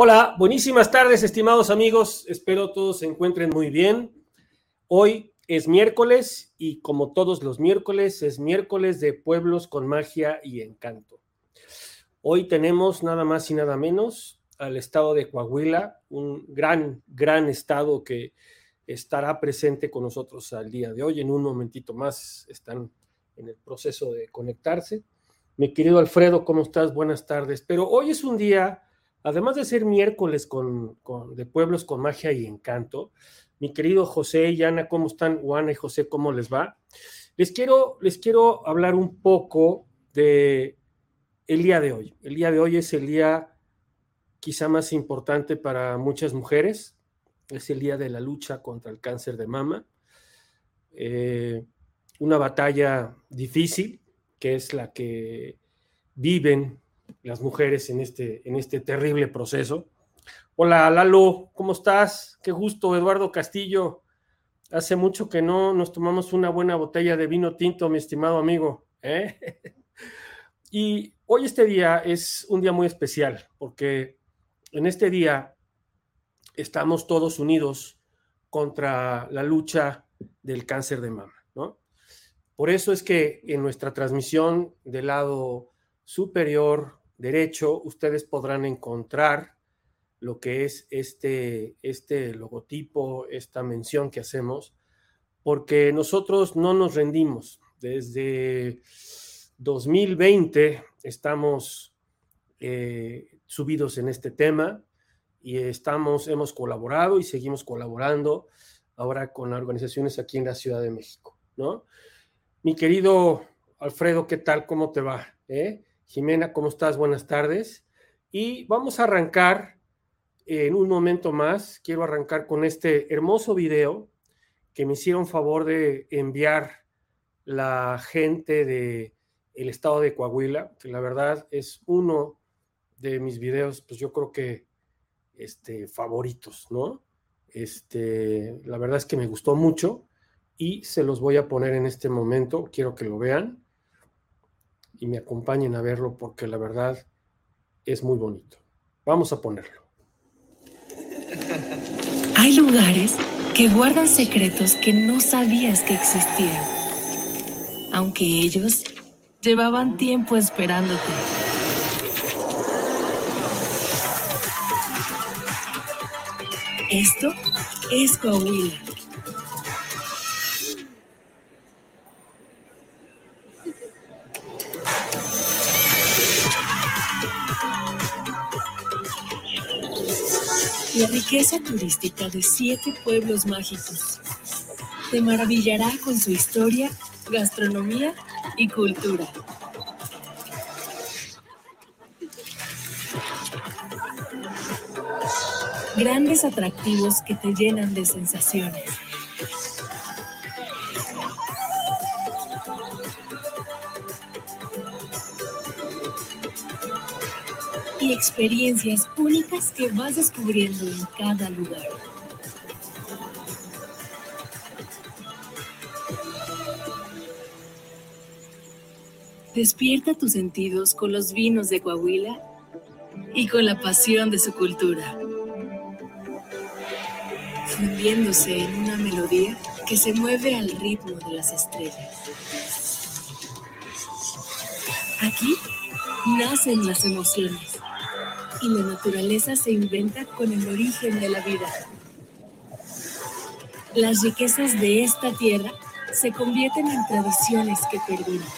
Hola, buenísimas tardes, estimados amigos. Espero todos se encuentren muy bien. Hoy es miércoles y como todos los miércoles, es miércoles de pueblos con magia y encanto. Hoy tenemos nada más y nada menos al estado de Coahuila, un gran, gran estado que estará presente con nosotros al día de hoy. En un momentito más están en el proceso de conectarse. Mi querido Alfredo, ¿cómo estás? Buenas tardes. Pero hoy es un día además de ser miércoles con, de pueblos con magia y encanto, mi querido José y Ana, ¿cómo están? Juana y José, ¿cómo les va? Les quiero, les quiero hablar un poco de el día de hoy. El día de hoy es el día quizá más importante para muchas mujeres. Es el día de la lucha contra el cáncer de mama. Eh, una batalla difícil, que es la que viven las mujeres en este, en este terrible proceso. Hola Lalo, ¿cómo estás? Qué gusto, Eduardo Castillo. Hace mucho que no nos tomamos una buena botella de vino tinto, mi estimado amigo. ¿eh? Y hoy este día es un día muy especial porque en este día estamos todos unidos contra la lucha del cáncer de mama, ¿no? Por eso es que en nuestra transmisión del lado superior derecho, ustedes podrán encontrar lo que es este, este logotipo, esta mención que hacemos, porque nosotros no nos rendimos. Desde 2020 estamos eh, subidos en este tema y estamos, hemos colaborado y seguimos colaborando ahora con organizaciones aquí en la Ciudad de México, ¿no? Mi querido Alfredo, ¿qué tal? ¿Cómo te va? ¿Eh? Jimena, ¿cómo estás? Buenas tardes. Y vamos a arrancar en un momento más. Quiero arrancar con este hermoso video que me hicieron favor de enviar la gente de estado de Coahuila, que la verdad es uno de mis videos, pues yo creo que este, favoritos, ¿no? Este, la verdad es que me gustó mucho y se los voy a poner en este momento. Quiero que lo vean y me acompañen a verlo porque la verdad es muy bonito. Vamos a ponerlo. Hay lugares que guardan secretos que no sabías que existían, aunque ellos llevaban tiempo esperándote. Esto es Coahuila riqueza turística de siete pueblos mágicos. Te maravillará con su historia, gastronomía y cultura. Grandes atractivos que te llenan de sensaciones experiencias únicas que vas descubriendo en cada lugar. Despierta tus sentidos con los vinos de Coahuila y con la pasión de su cultura, fundiéndose en una melodía que se mueve al ritmo de las estrellas. Aquí nacen las emociones y la naturaleza se inventa con el origen de la vida. Las riquezas de esta tierra se convierten en tradiciones que perduran.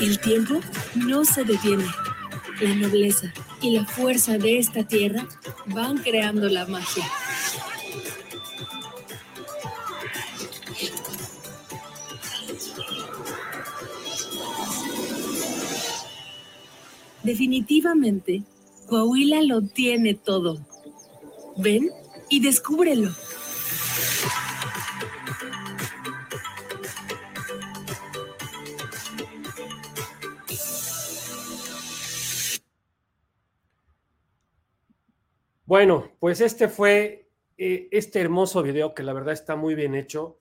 El tiempo no se detiene. La nobleza y la fuerza de esta tierra van creando la magia. Definitivamente, Coahuila lo tiene todo. Ven y descúbrelo. Bueno, pues este fue eh, este hermoso video que la verdad está muy bien hecho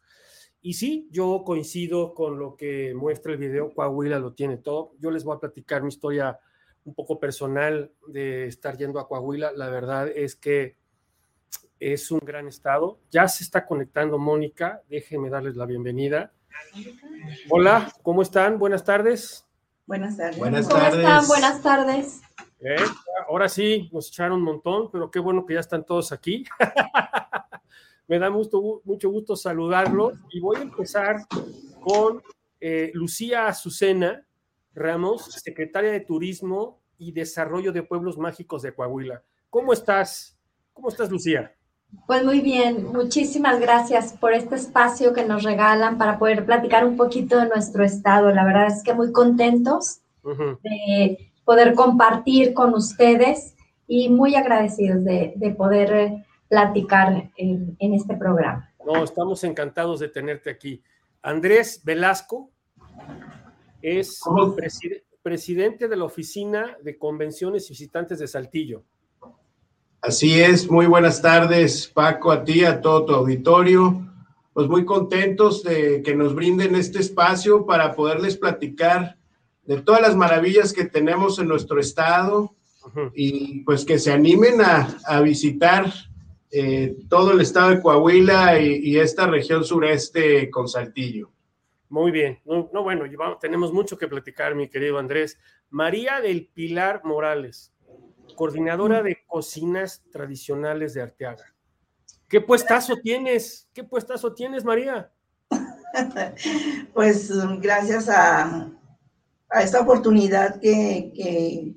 Y sí, yo coincido con lo que muestra el video, Coahuila lo tiene todo. Yo les voy a platicar mi historia un poco personal de estar yendo a Coahuila. La verdad es que es un gran estado. Ya se está conectando Mónica, déjenme darles la bienvenida. Hola, ¿cómo están? Buenas tardes. Buenas tardes. Buenas ¿Cómo tardes. están? Buenas tardes. Eh, ahora sí, nos echaron un montón, pero qué bueno que ya están todos aquí. Me da mucho, mucho gusto saludarlos y voy a empezar con eh, Lucía Azucena Ramos, secretaria de Turismo y Desarrollo de Pueblos Mágicos de Coahuila. ¿Cómo estás? ¿Cómo estás, Lucía? Pues muy bien, muchísimas gracias por este espacio que nos regalan para poder platicar un poquito de nuestro estado. La verdad es que muy contentos de poder compartir con ustedes y muy agradecidos de, de poder platicar en, en este programa. No, estamos encantados de tenerte aquí. Andrés Velasco es presidente de la Oficina de Convenciones y Visitantes de Saltillo. Así es, muy buenas tardes, Paco, a ti, a todo tu auditorio. Pues muy contentos de que nos brinden este espacio para poderles platicar de todas las maravillas que tenemos en nuestro estado y pues que se animen a, a visitar eh, todo el estado de Coahuila y, y esta región sureste con Saltillo. Muy bien. No, no, bueno, llevamos- tenemos mucho que platicar, mi querido Andrés. María del Pilar Morales, coordinadora de cocinas tradicionales de Arteaga. ¿Qué puestazo tienes? ¿Qué puestazo tienes, María? Pues gracias a, a esta oportunidad que, que-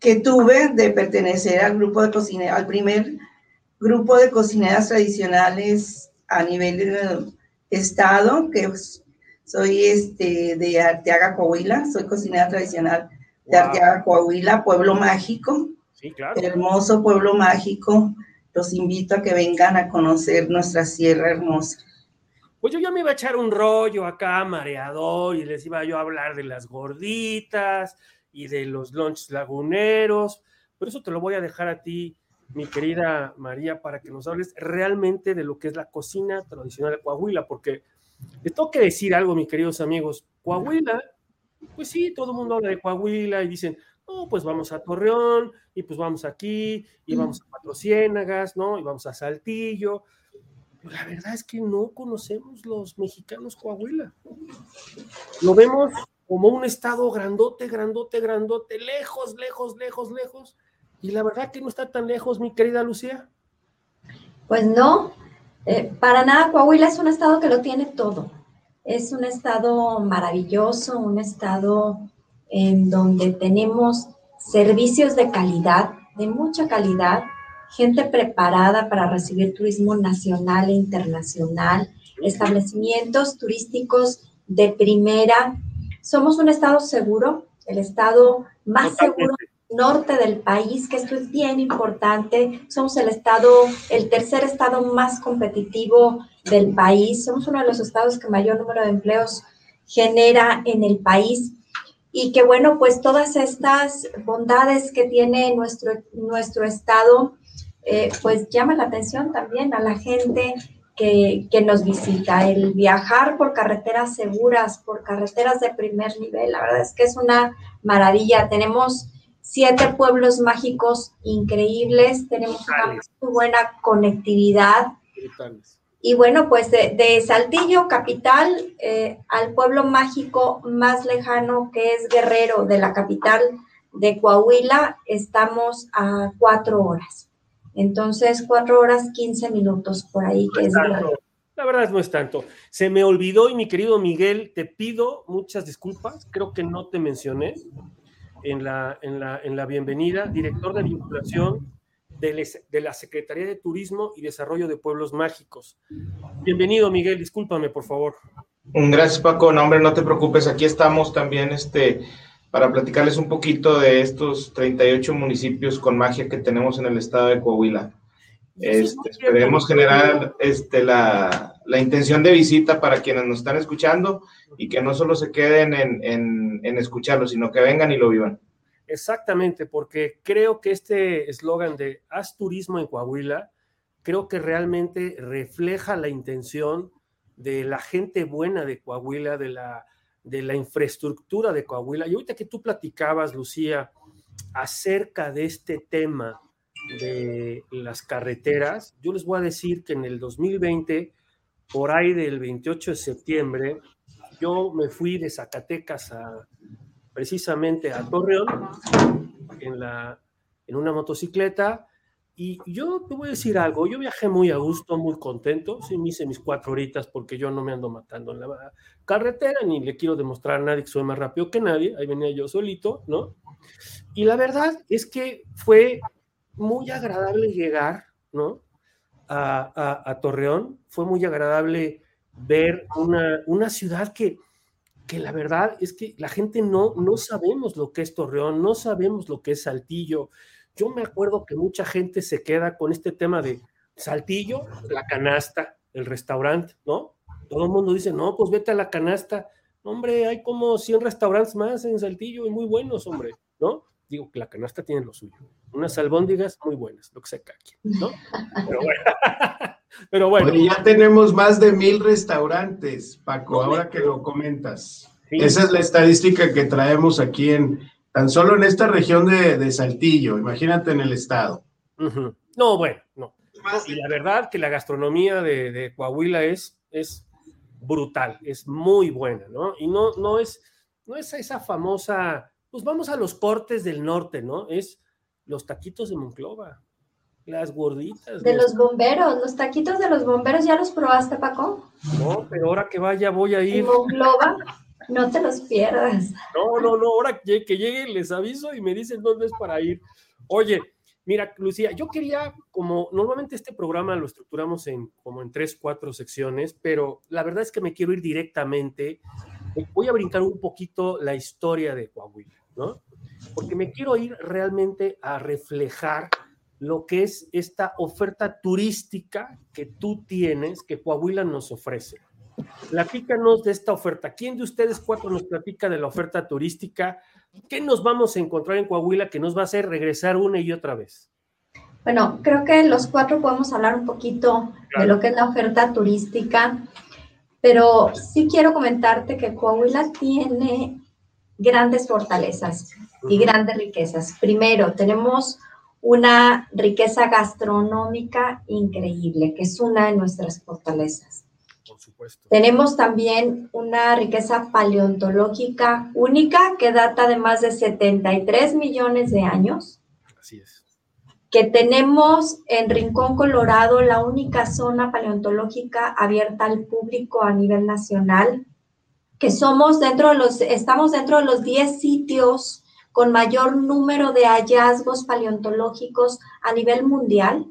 que tuve de pertenecer al grupo de cocineras, al primer grupo de cocineras tradicionales a nivel eh, estado, que soy este, de Arteaga, Coahuila, soy cocinera tradicional de Wow. Arteaga, Coahuila, pueblo mágico, Sí, claro. hermoso pueblo mágico. Los invito a que vengan a conocer nuestra sierra hermosa. Pues yo ya me iba a echar un rollo acá, mareador, y les iba yo a hablar de las gorditas y de los lunches laguneros, pero eso te lo voy a dejar a ti, mi querida María, para que nos hables realmente de lo que es la cocina tradicional de Coahuila, porque les tengo que decir algo, mis queridos amigos, Coahuila, pues sí, todo el mundo habla de Coahuila y dicen, no, pues vamos a Torreón, y pues vamos aquí, y vamos a Cuatro Ciénagas, ¿no? Y vamos a Saltillo, la verdad es que no conocemos los mexicanos Coahuila. Lo vemos como un estado grandote, grandote, grandote, lejos, lejos, lejos, lejos. Y la verdad que no está tan lejos, mi querida Lucía. Pues no, eh, para nada Coahuila es un estado que lo tiene todo. Es un estado maravilloso, un estado en donde tenemos servicios de calidad, de mucha calidad, gente preparada para recibir turismo nacional e internacional, establecimientos turísticos de primera. Somos un estado seguro, el estado más seguro. Norte del país, que esto es bien importante. Somos el estado, el tercer estado más competitivo del país. Somos uno de los estados que mayor número de empleos genera en el país. Y que bueno, pues todas estas bondades que tiene nuestro, nuestro estado, eh, pues llama la atención también a la gente que, que nos visita. El viajar por carreteras seguras, por carreteras de primer nivel, la verdad es que es una maravilla. Tenemos siete pueblos mágicos increíbles, tenemos una muy buena conectividad. Brutales. Y bueno, pues de, de Saltillo, capital, eh, al pueblo mágico más lejano que es Guerrero, de la capital de Coahuila, estamos a cuatro horas. Entonces, cuatro horas, quince minutos por ahí, que es Guerrero. La verdad no es tanto. Se me olvidó y mi querido Miguel, te pido muchas disculpas. Creo que no te mencioné en la, en la, en la bienvenida, director de vinculación de, les- de la Secretaría de Turismo y Desarrollo de Pueblos Mágicos. Bienvenido, Miguel, discúlpame, por favor. Gracias, Paco. No, hombre, no te preocupes. Aquí estamos también este, para platicarles un poquito de estos 38 municipios con magia que tenemos en el estado de Coahuila. Este, esperemos generar este, la, la intención de visita para quienes nos están escuchando y que no solo se queden en, en, en escucharlo, sino que vengan y lo vivan. Exactamente, porque creo que este eslogan de haz turismo en Coahuila, creo que realmente refleja la intención de la gente buena de Coahuila, de la, de la infraestructura de Coahuila. Y ahorita que tú platicabas, Lucía, acerca de este tema de las carreteras, yo les voy a decir que en el 2020, por ahí del 28 de septiembre, yo me fui de Zacatecas a precisamente a Torreón en, la, en una motocicleta y yo te voy a decir algo, yo viajé muy a gusto, muy contento, sí me hice mis cuatro horitas porque yo no me ando matando en la carretera, ni le quiero demostrar a nadie que soy más rápido que nadie, ahí venía yo solito, ¿no? Y la verdad es que fue muy agradable llegar, ¿no? A, Torreón, fue muy agradable ver una, una ciudad que, que la verdad es que la gente no, no sabemos lo que es Torreón, no sabemos lo que es Saltillo, yo me acuerdo que mucha gente se queda con este tema de Saltillo, la canasta, el restaurante, ¿no? Todo el mundo dice, no, pues vete a la canasta. Hombre, hay como 100 restaurantes más en Saltillo y muy buenos, hombre, ¿no? Digo que la canasta tiene lo suyo. Unas albóndigas muy buenas, lo que se aquí, ¿no? Pero bueno. Pero bueno. ya tenemos más de mil restaurantes, Paco, ahora que lo comentas. Esa es la estadística que traemos aquí en, Tan solo en esta región de, Saltillo, imagínate en el estado. No, bueno, no. Y la verdad que la gastronomía de, Coahuila es, es brutal, es muy buena, ¿no? Y no, no, es, no es esa famosa, pues vamos a los cortes del norte, ¿no? Es los taquitos de Monclova, las gorditas. De los bomberos, los taquitos de los bomberos, ¿ya los probaste, Paco? No, pero ahora que vaya voy a ir. ¿En Monclova? No te los pierdas. No, no, no, ahora que, que lleguen les aviso y me dicen dónde es para ir. Oye, mira, Lucía, yo quería, como normalmente este programa lo estructuramos en como en tres, cuatro secciones, pero la verdad es que me quiero ir directamente. Voy a brincar un poquito la historia de Coahuila, ¿no? Porque me quiero ir realmente a reflejar lo que es esta oferta turística que tú tienes, que Coahuila nos ofrece. Platícanos de esta oferta. ¿Quién de ustedes cuatro nos platica de la oferta turística? ¿Qué nos vamos a encontrar en Coahuila que nos va a hacer regresar una y otra vez? Bueno, creo que los cuatro podemos hablar un poquito de lo que es la oferta turística, pero sí quiero comentarte que Coahuila tiene grandes fortalezas y grandes riquezas. Primero, tenemos una riqueza gastronómica increíble, que es una de nuestras fortalezas. Tenemos también una riqueza paleontológica única que data de más de 73 millones de años. Así es. Que tenemos en Rincón Colorado la única zona paleontológica abierta al público a nivel nacional. Que somos dentro de los, estamos dentro de los 10 sitios con mayor número de hallazgos paleontológicos a nivel mundial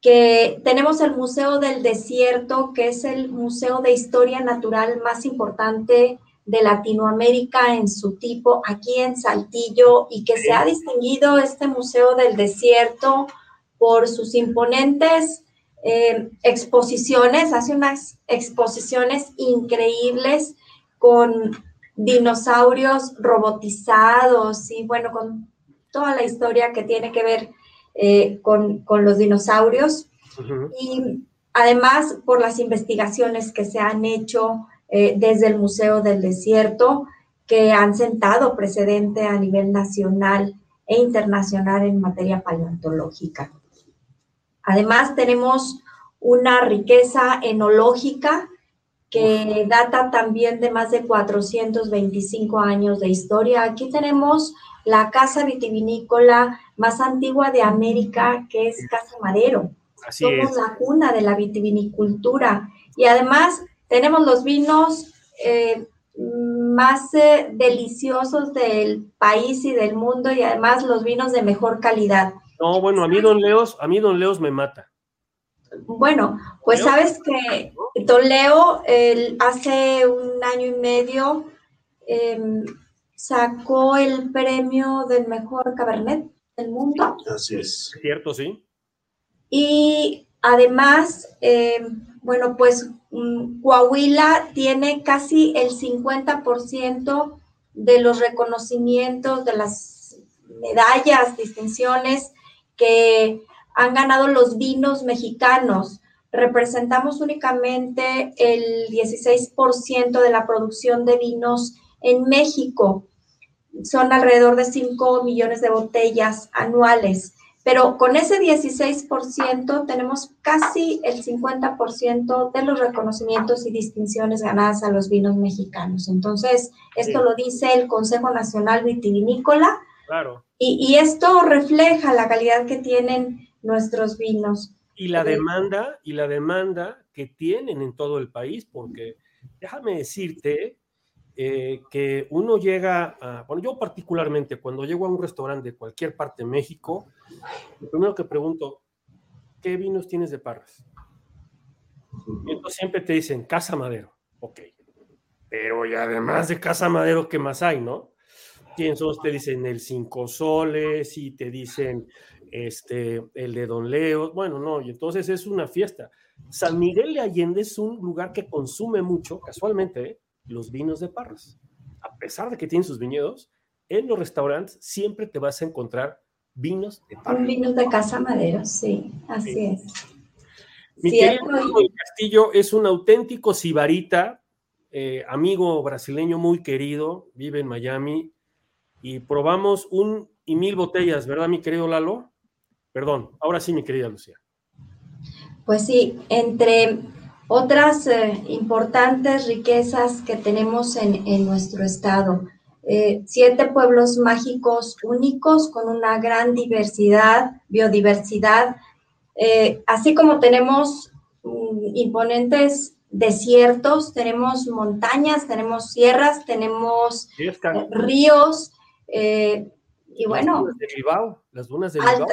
que tenemos el Museo del Desierto, que es el museo de historia natural más importante de Latinoamérica en su tipo, aquí en Saltillo, y que se ha distinguido este Museo del Desierto por sus imponentes eh, exposiciones, hace unas exposiciones increíbles con dinosaurios robotizados y bueno, con toda la historia que tiene que ver eh, con, los dinosaurios. Y además por las investigaciones que se han hecho eh, desde el Museo del Desierto, que han sentado precedente a nivel nacional e internacional en materia paleontológica. Además, tenemos una riqueza enológica que data también de más de 425 años de historia. Aquí tenemos la casa vitivinícola más antigua de América, que es Casa Madero. Somos la cuna de la vitivinicultura y además tenemos los vinos eh, más eh, deliciosos del país y del mundo y además los vinos de mejor calidad. No, bueno, a mí Don Leos, a mí Don Leos me mata. Bueno, pues sabes que Don Leo hace un año y medio em, sacó el premio del mejor cabernet del mundo. Así es. Cierto, sí. Y además, eh, bueno, pues mm, Coahuila tiene casi el 50% de los reconocimientos, de las medallas, distinciones que han ganado los vinos mexicanos. representamos únicamente el 16% de la producción de vinos en México. Son alrededor de 5 millones de botellas anuales. Pero con ese 16% tenemos casi el 50% de los reconocimientos y distinciones ganadas a los vinos mexicanos. Entonces, esto lo dice el Consejo Nacional Vitivinícola. Claro. Y, y, esto refleja la calidad que tienen nuestros vinos. Y la demanda, y la demanda que tienen en todo el país, porque déjame decirte eh, que uno llega a, bueno, yo particularmente cuando llego a un restaurante de cualquier parte de México, lo primero que pregunto, ¿qué vinos tienes de Parras? Y entonces siempre te dicen Casa Madero, ok, pero y además de Casa Madero, ¿qué más hay, no? Entonces te dicen el Cinco Soles y te dicen este, el de Don Leo, bueno, no, y entonces es una fiesta. San Miguel de Allende es un lugar que consume mucho, casualmente, ¿eh? los vinos de Parras. A pesar de que tienen sus viñedos, en los restaurantes siempre te vas a encontrar vinos de Parras. Vinos de Casa Madero, sí, así es. Mi querido Castillo es un auténtico sibarita, eh, amigo brasileño muy querido, vive en Miami y probamos un y mil botellas, ¿verdad, mi querido Lalo? Perdón, ahora sí, mi querida Lucía. Pues sí, entre otras eh, importantes riquezas que tenemos en, nuestro estado. Eh, siete pueblos mágicos únicos con una gran diversidad, biodiversidad, eh, así como tenemos mm, imponentes desiertos, tenemos montañas, tenemos sierras, tenemos ríos, y bueno. de Bilbao, las dunas de Bilbao,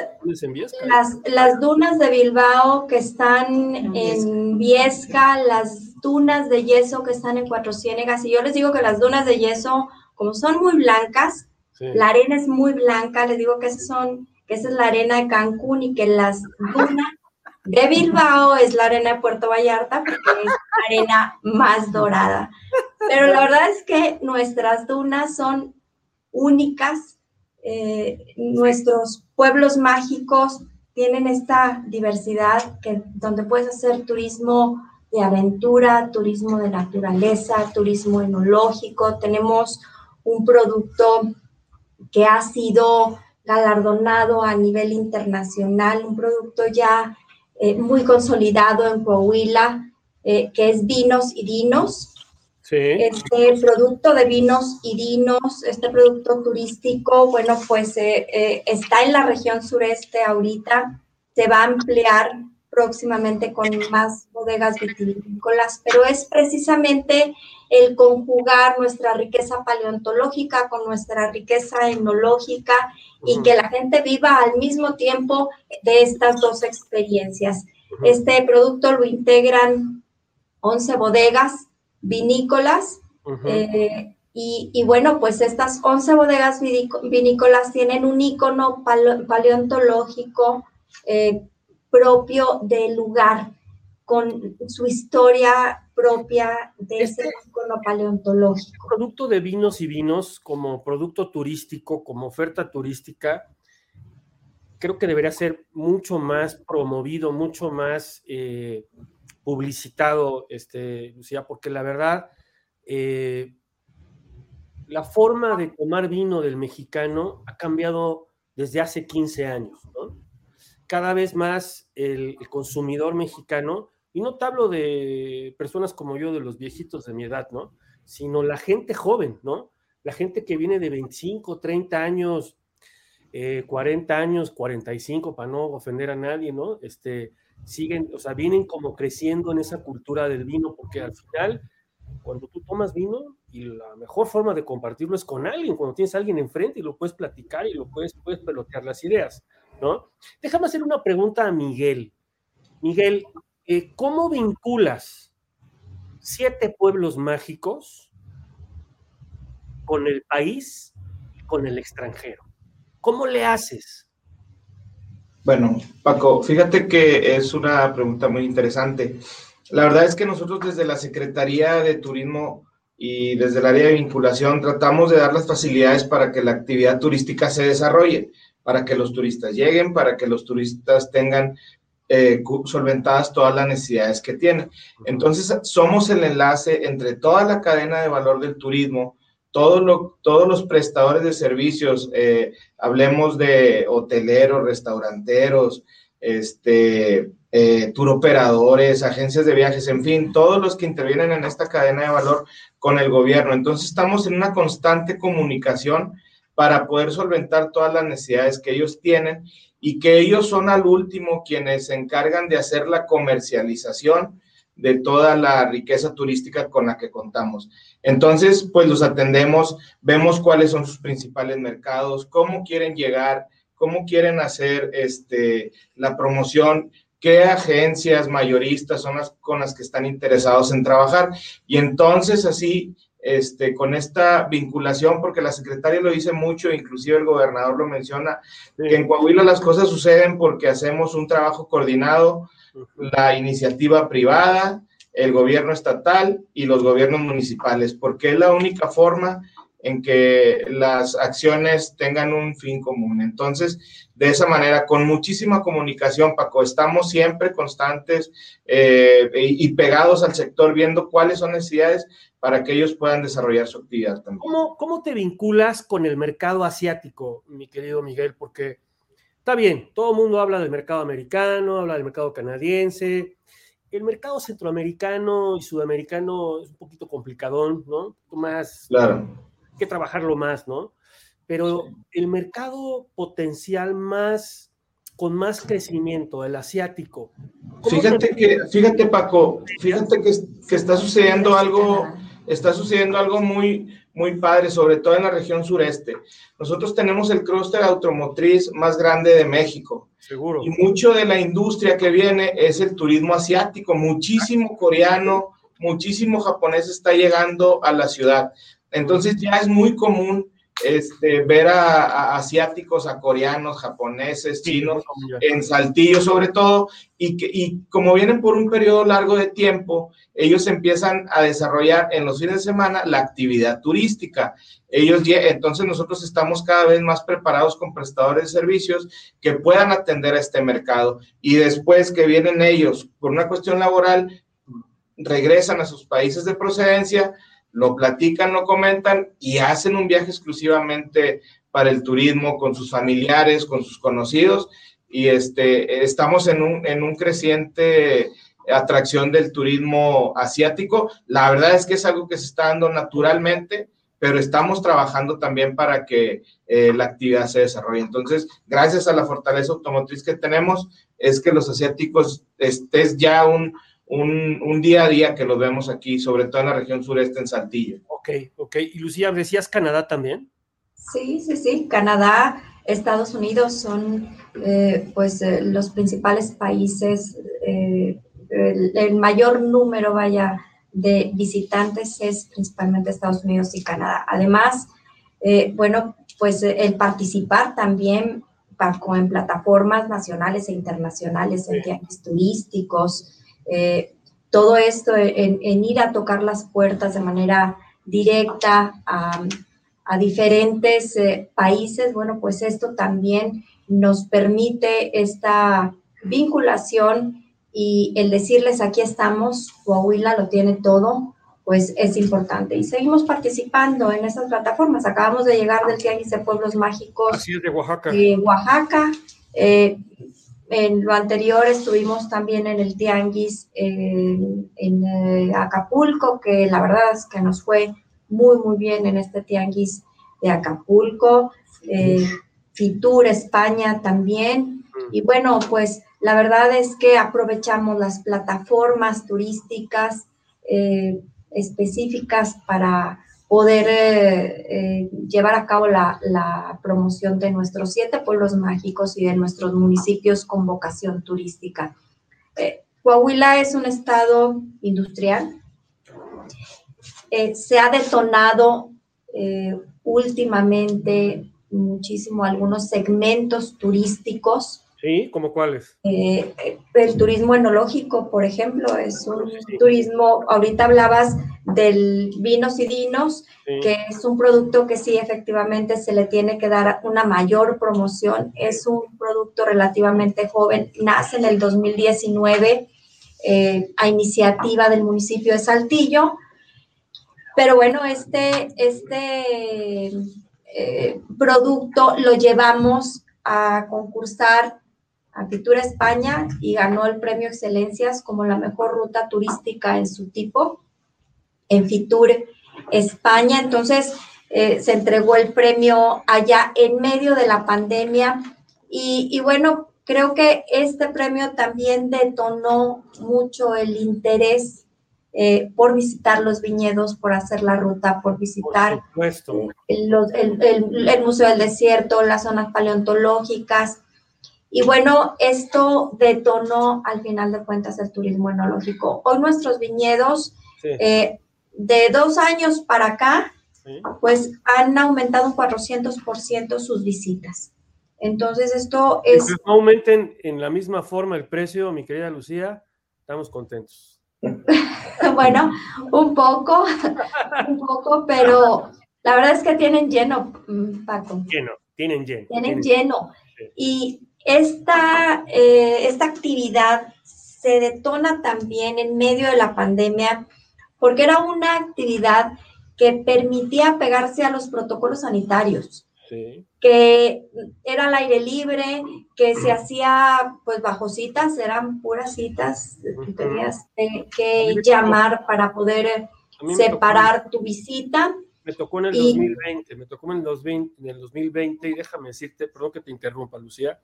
las, las, dunas de Bilbao que están en Viesca, las dunas de yeso que están en Cuatro Ciénegas. Y yo les digo que las dunas de yeso, como son muy blancas, la arena es muy blanca, les digo que esas son, que esa es la arena de Cancún y que las dunas de Bilbao es la arena de Puerto Vallarta porque es la arena más dorada. Pero la verdad es que nuestras dunas son únicas, eh, nuestros pueblos mágicos tienen esta diversidad que, donde puedes hacer turismo de aventura, turismo de naturaleza, turismo enológico. Tenemos un producto que ha sido galardonado a nivel internacional, un producto ya eh, muy consolidado en Coahuila, eh, que es Vinos y Dinos. Este producto de vinos y vinos, este producto turístico, bueno, pues eh, eh, está en la región sureste ahorita, se va a ampliar próximamente con más bodegas vitivinícolas, pero es precisamente el conjugar nuestra riqueza paleontológica con nuestra riqueza etnológica y que la gente viva al mismo tiempo de estas dos experiencias. Este producto lo integran 11 bodegas vinícolas. Eh, y, bueno, pues estas 11 bodegas vinícolas tienen un icono paleontológico eh, propio del lugar, con su historia propia de ese icono paleontológico. Producto de vinos y vinos como producto turístico, como oferta turística, creo que debería ser mucho más promovido, mucho más eh, publicitado, este, Lucía, porque la verdad, eh, la forma de tomar vino del mexicano ha cambiado desde hace 15 años, ¿no? Cada vez más el, consumidor mexicano, y no te hablo de personas como yo, de los viejitos de mi edad, ¿no? Sino la gente joven, ¿no? La gente que viene de 25, 30 años, 40 eh, años, 45, para no ofender a nadie, ¿no? Este, siguen, o sea, vienen como creciendo en esa cultura del vino, porque al final, cuando tú tomas vino, y la mejor forma de compartirlo es con alguien, cuando tienes a alguien enfrente y lo puedes platicar y lo puedes, puedes pelotear las ideas, ¿no? Déjame hacer una pregunta a Miguel. Miguel, eh, ¿cómo vinculas siete pueblos mágicos con el país y con el extranjero? ¿Cómo le haces? Bueno, Paco, fíjate que es una pregunta muy interesante. La verdad es que nosotros desde la Secretaría de Turismo y desde el área de vinculación tratamos de dar las facilidades para que la actividad turística se desarrolle, para que los turistas lleguen, para que los turistas tengan eh, solventadas todas las necesidades que tiene. Entonces, somos el enlace entre toda la cadena de valor del turismo, todo todos los prestadores de servicios, eh, hablemos de hoteleros, restauranteros, este, eh, tour operadores, agencias de viajes, en fin, todos los que intervienen en esta cadena de valor con el gobierno. Entonces estamos en una constante comunicación para poder solventar todas las necesidades que ellos tienen y que ellos son al último quienes se encargan de hacer la comercialización de toda la riqueza turística con la que contamos. Entonces, pues los atendemos, vemos cuáles son sus principales mercados, cómo quieren llegar, cómo quieren hacer este, la promoción, qué agencias mayoristas son las con las que están interesados en trabajar. Y entonces así, este, con esta vinculación, porque la secretaria lo dice mucho, inclusive el gobernador lo menciona, que en Coahuila las cosas suceden porque hacemos un trabajo coordinado, la iniciativa privada, el gobierno estatal y los gobiernos municipales, porque es la única forma en que las acciones tengan un fin común. Entonces, de esa manera, con muchísima comunicación, Paco, estamos siempre constantes eh, y, pegados al sector, viendo cuáles son necesidades para que ellos puedan desarrollar su actividad también. ¿Cómo, cómo te vinculas con el mercado asiático, mi querido Miguel? Porque está bien, todo el mundo habla del mercado americano, habla del mercado canadiense, el mercado centroamericano y sudamericano es un poquito complicadón, ¿no? Más claro que trabajarlo más, ¿no? Pero el mercado potencial más con más crecimiento, el asiático. Fíjate que, fíjate Paco, fíjate que, que, está sucediendo algo, está sucediendo algo muy, muy padre, sobre todo en la región sureste. Nosotros tenemos el clúster automotriz más grande de México. Seguro. Y mucho de la industria que viene es el turismo asiático. Muchísimo coreano, muchísimo japonés está llegando a la ciudad. Entonces ya es muy común este, ver a, asiáticos, a coreanos, japoneses, chinos, en Saltillo sobre todo, y, que, y como vienen por un periodo largo de tiempo, ellos empiezan a desarrollar en los fines de semana la actividad turística. Ellos, entonces nosotros estamos cada vez más preparados con prestadores de servicios que puedan atender a este mercado. Y después que vienen ellos por una cuestión laboral, regresan a sus países de procedencia, lo platican, lo comentan y hacen un viaje exclusivamente para el turismo con sus familiares, con sus conocidos y este, estamos en un, en un creciente atracción del turismo asiático. La verdad es que es algo que se está dando naturalmente, pero estamos trabajando también para que eh, la actividad se desarrolle. Entonces, gracias a la fortaleza automotriz que tenemos, es que los asiáticos estés ya un, un, día a día que lo vemos aquí, sobre todo en la región sureste, en Saltillo. Ok, ok. Y Lucía, ¿decías Canadá también? Sí, sí, sí. Canadá, Estados Unidos son eh, pues eh, los principales países, eh, el, mayor número, vaya, de visitantes es principalmente Estados Unidos y Canadá. Además, bueno, pues el participar también en plataformas nacionales e internacionales, en viajes turísticos, eh, todo esto en, ir a tocar las puertas de manera directa a, diferentes eh, países, bueno, pues esto también nos permite esta vinculación y el decirles aquí estamos, Coahuila lo tiene todo, pues es importante. Y seguimos participando en estas plataformas. Acabamos de llegar del Tianguis de Pueblos Mágicos. de Oaxaca. De Oaxaca. Eh, en lo anterior estuvimos también en el Tianguis en, eh, Acapulco, que la verdad es que nos fue muy, muy bien en este Tianguis de Acapulco. Eh, Fitur, España también. Y bueno, pues la verdad es que aprovechamos las plataformas turísticas eh, específicas para poder eh, eh, llevar a cabo la, promoción de nuestros siete pueblos mágicos y de nuestros municipios con vocación turística. Eh, Coahuila es un estado industrial. se ha detonado últimamente muchísimo algunos segmentos turísticos Sí, ¿como cuáles? El turismo enológico, por ejemplo, es un turismo, ahorita hablabas del vinos y dinos, que es un producto que sí efectivamente se le tiene que dar una mayor promoción. Es un producto relativamente joven, nace en el 2019 eh, a iniciativa del municipio de Saltillo. Pero bueno, este, este eh, producto lo llevamos a concursar a Fitur España y ganó el premio Excelencias como la mejor ruta turística en su tipo en Fitur España. Entonces, eh, se entregó el premio allá en medio de la pandemia y, bueno, creo que este premio también detonó mucho el interés eh, por visitar los viñedos, por hacer la ruta, por visitar el, el, Museo del Desierto, las zonas paleontológicas. Y bueno, esto detonó al final de cuentas el turismo enológico. Hoy nuestros viñedos, eh, de dos años para acá, pues han aumentado un 400% sus visitas. Entonces esto es... Si no aumenten en la misma forma el precio, mi querida Lucía, estamos contentos. bueno, un poco, un poco, pero la verdad es que tienen lleno, mm, Paco. Lleno, tienen lleno. Tienen, lleno. Y esta, eh, esta actividad se detona también en medio de la pandemia porque era una actividad que permitía pegarse a los protocolos sanitarios, que era al aire libre, que se hacía pues bajo citas, eran puras citas, tenías que llamar para poder separar tu visita. Me tocó en el 2020, me tocó en el, 2020, en el 2020 y déjame decirte, perdón que te interrumpa, Lucía,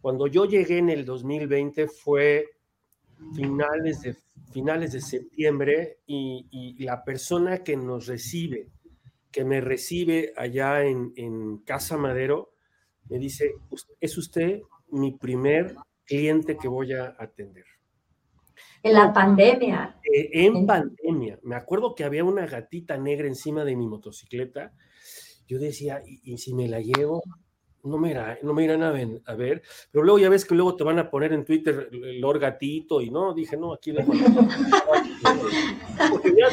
cuando yo llegué en el 2020 fue finales de, finales de septiembre y, la persona que nos recibe, que me recibe allá en, en Casa Madero, me dice, es usted mi primer cliente que voy a atender. En la pandemia. Eh, en pandemia. Me acuerdo que había una gatita negra encima de mi motocicleta. Yo decía, ¿y, si me la llevo? No me, irá, no me irán a, ver, pero luego ya ves que luego te van a poner en Twitter el Lord Gatito y no, dije, no, aquí le Porque ya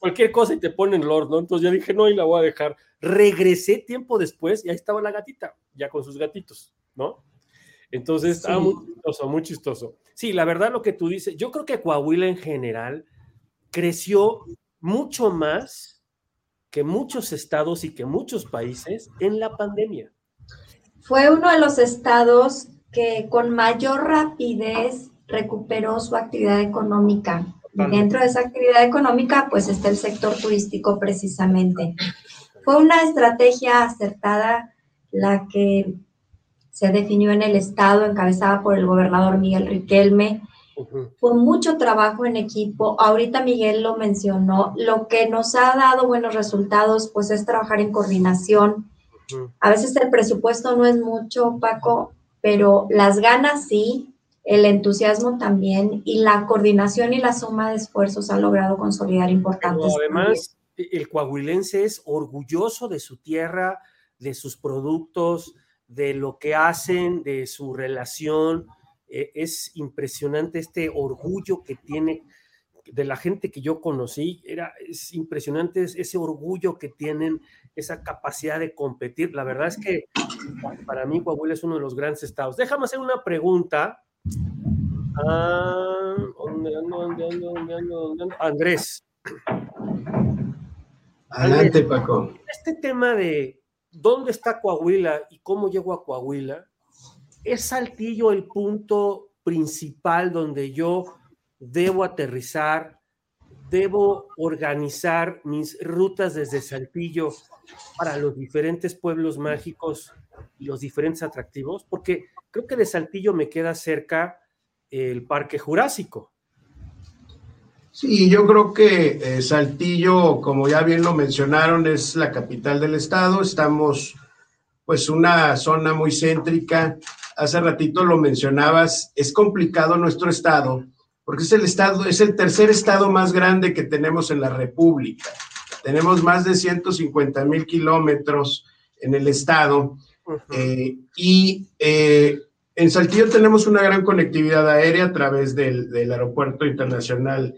cualquier cosa y te ponen Lord, ¿no? Entonces ya dije, no, y la voy a dejar. Regresé tiempo después y ahí estaba la gatita, ya con sus gatitos, ¿no? Entonces, estaba muy chistoso, muy chistoso. Sí, la verdad lo que tú dices, yo creo que Coahuila en general creció mucho más que muchos estados y que muchos países en la pandemia fue uno de los estados que con mayor rapidez recuperó su actividad económica. Dentro de esa actividad económica, pues está el sector turístico precisamente. Fue una estrategia acertada la que se definió en el estado, encabezada por el gobernador Miguel Riquelme. Fue mucho trabajo en equipo. Ahorita Miguel lo mencionó. Lo que nos ha dado buenos resultados, pues es trabajar en coordinación, a veces el presupuesto no es mucho, Paco, pero las ganas sí, el entusiasmo también y la coordinación y la suma de esfuerzos ha logrado consolidar importantes. además, el coahuilense es orgulloso de su tierra, de sus productos, de lo que hacen, de su relación. E, es impresionante este orgullo que tiene de la gente que yo conocí, era, es impresionante ese orgullo que tienen esa capacidad de competir. La verdad es que para mí Coahuila es uno de los grandes estados. Déjame hacer una pregunta. Andrés. Adelante, Paco. Este tema de dónde está Coahuila y cómo llego a Coahuila, ¿es Saltillo el punto principal donde yo debo aterrizar, debo organizar mis rutas desde Saltillo para los diferentes pueblos mágicos y los diferentes atractivos, porque creo que de Saltillo me queda cerca el Parque Jurásico. Sí, yo creo que eh, Saltillo, como ya bien lo mencionaron, es la capital del estado. Estamos, pues, una zona muy céntrica. Hace ratito lo mencionabas, es complicado nuestro estado, porque es el estado, es el tercer estado más grande que tenemos en la República. Tenemos más de 150 mil kilómetros en el estado eh, y eh, en Saltillo tenemos una gran conectividad aérea a través del, Aeropuerto Internacional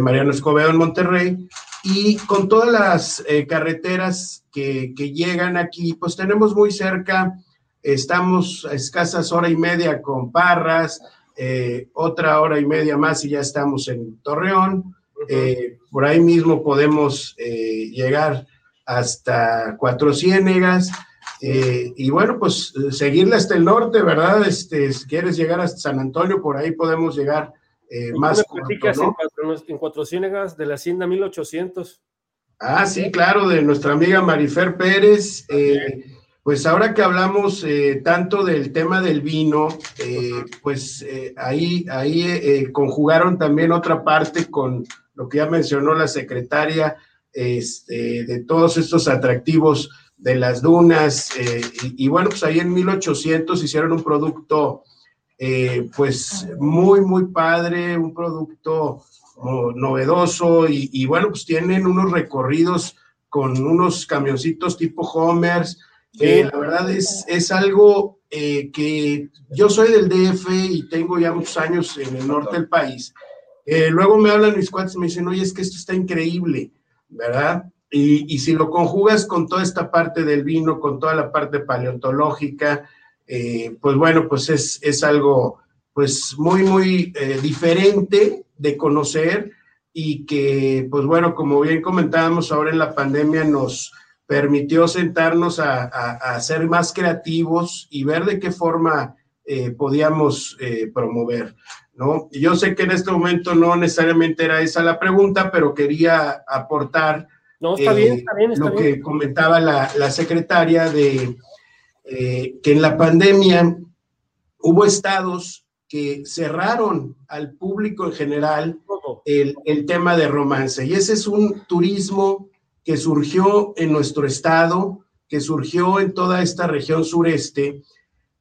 Mariano Escobedo en Monterrey y con todas las carreteras que, que, llegan aquí, pues tenemos muy cerca, estamos a escasas hora y media con Parras, otra hora y media más y ya estamos en Torreón. por ahí mismo podemos llegar hasta Cuatro Ciénegas. Eh, y bueno, pues seguirle hasta el norte, ¿verdad? Este, si quieres llegar hasta San Antonio, por ahí podemos llegar eh, más corto, ¿no? en, Cuatro Ciénegas de la Hacienda 1800. Ah, sí, claro, de nuestra amiga Marifer Pérez. Eh, pues ahora que hablamos tanto del tema del vino, pues ahí, ahí conjugaron también otra parte con lo que ya mencionó la secretaria este, de todos estos atractivos de las dunas. Eh, y, bueno, pues ahí en 1800 hicieron un producto, eh, pues muy, muy padre, un producto oh, novedoso y, bueno, pues tienen unos recorridos con unos camioncitos tipo Homers. La verdad es, es algo eh, que yo soy del DF y tengo ya muchos años en el norte del país. luego me hablan mis cuates y me dicen, oye, es que esto está increíble. ¿verdad? Y, si lo conjugas con toda esta parte del vino, con toda la parte paleontológica, eh, pues bueno, pues es, algo pues muy, muy eh, diferente de conocer y que, pues bueno, como bien comentábamos ahora en la pandemia, nos permitió sentarnos a, ser más creativos y ver de qué forma eh, podíamos promover. ¿no? Yo sé que en este momento no necesariamente era esa la pregunta, pero quería aportar no, está bien, está bien, lo que comentaba la, secretaria de eh, que en la pandemia hubo estados que cerraron al público en general el, el, tema de romance. Y ese es un turismo que surgió en nuestro estado, que surgió en toda esta región sureste,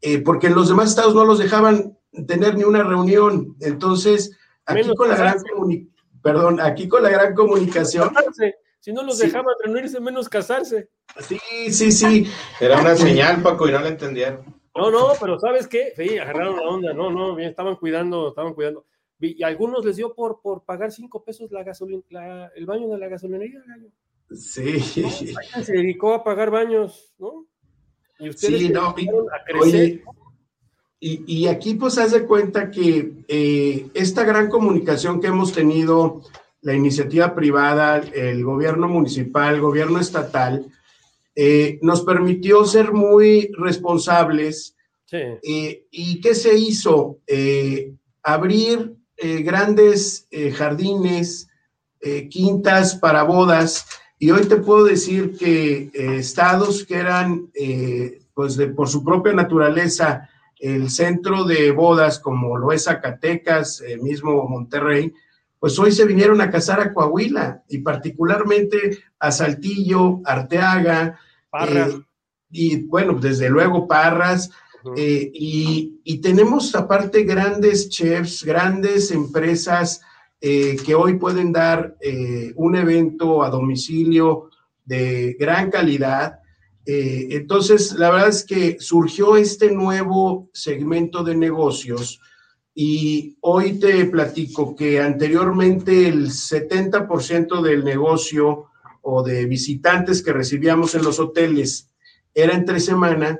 eh, porque en los demás estados no los dejaban tener ni una reunión. Entonces, aquí con la gran perdón, aquí con la gran comunicación. Si no los dejaban reunirse, menos casarse. Sí, sí, sí. Era una señal, Paco, y no la entendieron. No, no, pero ¿sabes qué? Sí, agarraron la onda. No, no, bien, estaban cuidando, estaban cuidando. Y a algunos les dio por, por pagar cinco pesos la gasolina, el baño de la gasolinería. Sí. Se dedicó a pagar baños, ¿no? Y ustedes sí, no, a crecer. Y, aquí pues haz de cuenta que eh, esta gran comunicación que hemos tenido, la iniciativa privada, el gobierno municipal, el gobierno estatal, eh, nos permitió ser muy responsables. Eh, ¿Y qué se hizo? abrir grandes jardines, quintas para bodas. Y hoy te puedo decir que estados que eran, pues de, por su propia naturaleza, el centro de bodas, como lo es Zacatecas, el mismo Monterrey, pues hoy se vinieron a casar a Coahuila y particularmente a Saltillo, Arteaga, Parras. Eh, y bueno, desde luego Parras. Eh, y, tenemos aparte grandes chefs, grandes empresas eh, que hoy pueden dar un evento a domicilio de gran calidad eh, entonces, la verdad es que surgió este nuevo segmento de negocios y hoy te platico que anteriormente el 70% del negocio o de visitantes que recibíamos en los hoteles era entre semana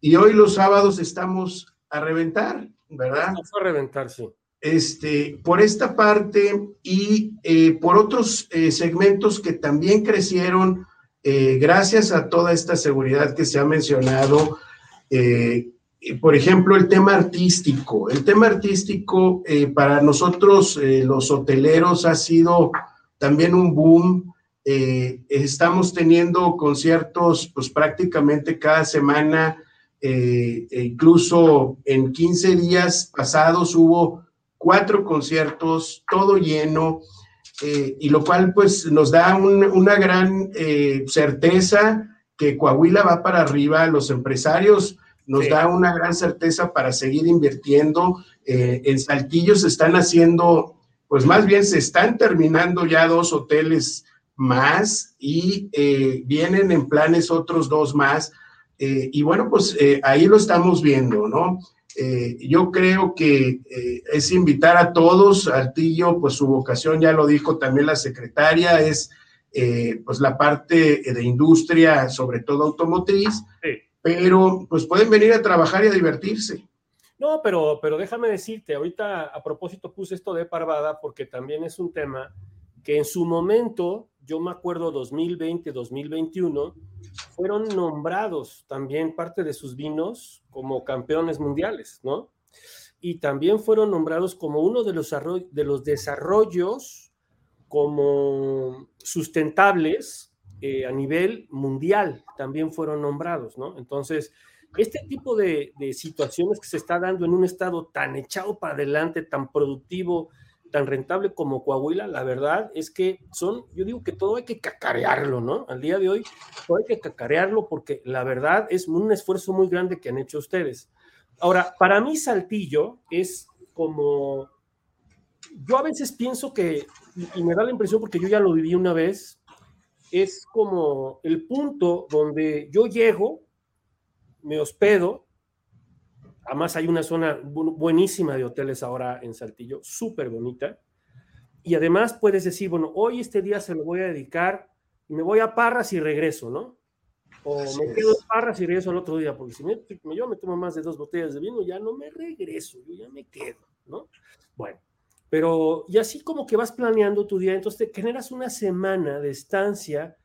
y hoy los sábados estamos a reventar, ¿verdad? Vamos a reventar, sí. Este, por esta parte y eh, por otros eh, segmentos que también crecieron eh, gracias a toda esta seguridad que se ha mencionado, por ejemplo, el tema artístico. El tema artístico para nosotros, los hoteleros, ha sido también un boom. estamos teniendo conciertos pues prácticamente cada semana, e incluso en 15 días pasados hubo cuatro conciertos, todo lleno. Eh, y lo cual pues nos da una gran eh, certeza que Coahuila va para arriba, los empresarios nos da una gran certeza para seguir invirtiendo. Eh, en Saltillo se están haciendo, pues más bien se están terminando ya dos hoteles más y vienen en planes otros dos más. y bueno, pues ahí lo estamos viendo, ¿no? Eh, yo creo que eh, es invitar a todos, Altillo, pues su vocación, ya lo dijo también la secretaria, es eh, pues la parte de industria, sobre todo automotriz, pero pues pueden venir a trabajar y a divertirse. No, pero, pero déjame decirte, ahorita a propósito puse esto de Parvada porque también es un tema que en su momento, yo me acuerdo 2020, 2021, fueron nombrados también parte de sus vinos como campeones mundiales, ¿no? Y también fueron nombrados como uno de los, de los desarrollos como sustentables eh, a nivel mundial, también fueron nombrados, ¿no? Entonces, este tipo de, de situaciones que se está dando en un estado tan echado para adelante, tan productivo, tan rentable como Coahuila, la verdad es que son, yo digo que todo hay que cacarearlo, ¿no? Al día de hoy, todo hay que cacarearlo porque la verdad es un esfuerzo muy grande que han hecho ustedes. Ahora, para mí Saltillo es como, yo a veces pienso que, y me da la impresión porque yo ya lo viví una vez, es como el punto donde yo llego, me hospedo, Además hay una zona buenísima de hoteles ahora en Saltillo, súper bonita. Y además puedes decir, bueno, hoy este día se lo voy a dedicar y me voy a Parras y regreso, ¿no? O me quedo en Parras y regreso al otro día, porque si me, yo me tomo más de dos botellas de vino, ya no me regreso, yo ya me quedo, ¿no? Bueno, pero y así como que vas planeando tu día, entonces te generas una semana de estancia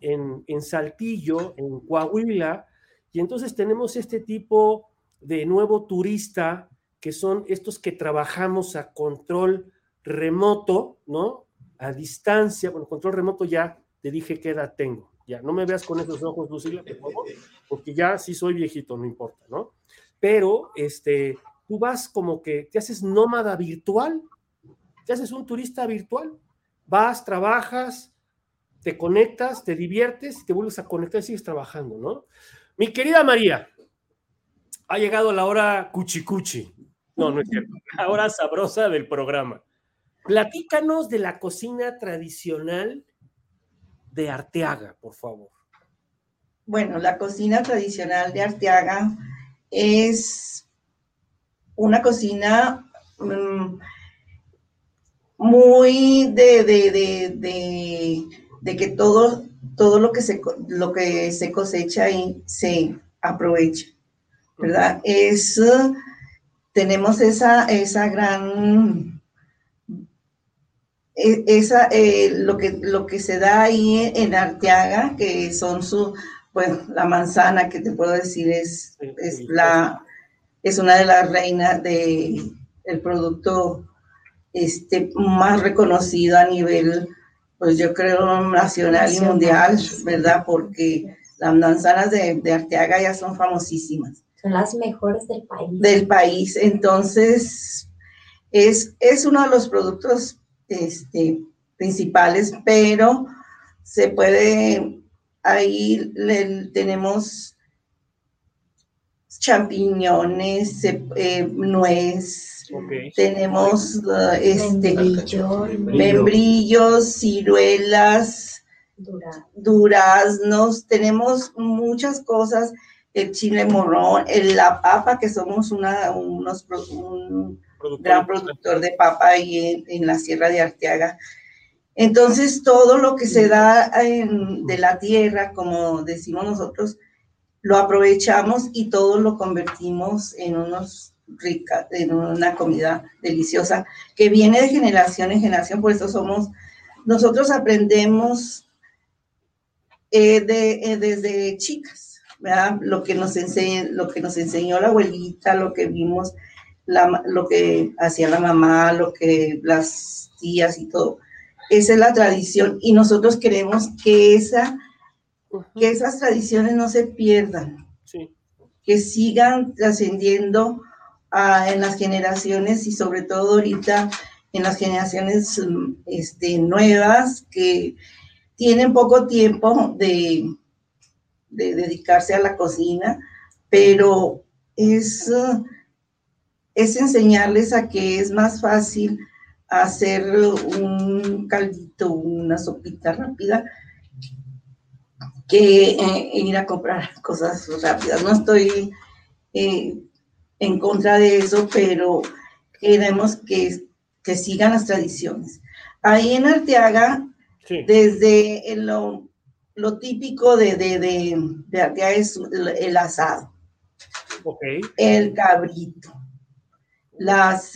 en, en Saltillo, en Coahuila, y entonces tenemos este tipo de nuevo turista, que son estos que trabajamos a control remoto, ¿no? A distancia, bueno, control remoto ya te dije qué edad tengo. Ya, no me veas con esos ojos, Lucila, por favor, porque ya sí soy viejito, no importa, ¿no? Pero, este, tú vas como que te haces nómada virtual, te haces un turista virtual, vas, trabajas, te conectas, te diviertes, te vuelves a conectar y sigues trabajando, ¿no? Mi querida María, ha llegado la hora cuchicuchi. No, no es cierto. La hora sabrosa del programa. Platícanos de la cocina tradicional de Arteaga, por favor. Bueno, la cocina tradicional de Arteaga es una cocina mm, muy de, de, que todo, todo lo, que se, lo que se cosecha y se aprovecha. ¿Verdad? Es, tenemos esa, esa gran, e, esa, eh, lo, que, lo que se da ahí en Arteaga, que son su, bueno, la manzana que te puedo decir es, es la, es una de las reinas de el producto este, más reconocido a nivel, pues yo creo, nacional y mundial, ¿verdad? Porque las manzanas de, de Arteaga ya son famosísimas. Son las mejores del país. Del país. Entonces, es, es uno de los productos este, principales, pero se puede, ahí tenemos champiñones, eh, nuez, tenemos uh, este, membrillos, ciruelas, duraznos, tenemos muchas cosas el chile morrón, el, la papa, que somos una, unos, un gran productor de papa ahí en, la Sierra de Arteaga. Entonces, todo lo que se da de la tierra, como decimos nosotros, lo aprovechamos y todo lo convertimos en unos rica, en una comida deliciosa que viene de generación en generación, por eso somos, nosotros aprendemos eh, de, eh, desde chicas lo que, nos enseñó, lo que nos enseñó la abuelita, lo que vimos, lo que hacía la mamá, lo que las tías y todo. Esa es la tradición y nosotros queremos que, esa, que esas tradiciones no se pierdan, que sigan trascendiendo ah, en las generaciones y sobre todo ahorita en las generaciones este, nuevas que tienen poco tiempo de, de dedicarse a la cocina, pero es, es enseñarles a que es más fácil hacer un caldito, una sopita rápida, que eh, ir a comprar cosas rápidas. No estoy eh, en contra de eso, pero queremos que, que sigan las tradiciones. Ahí en Arteaga, desde lo, lo, típico de, de, de, Arteaga es el, asado, el cabrito, las,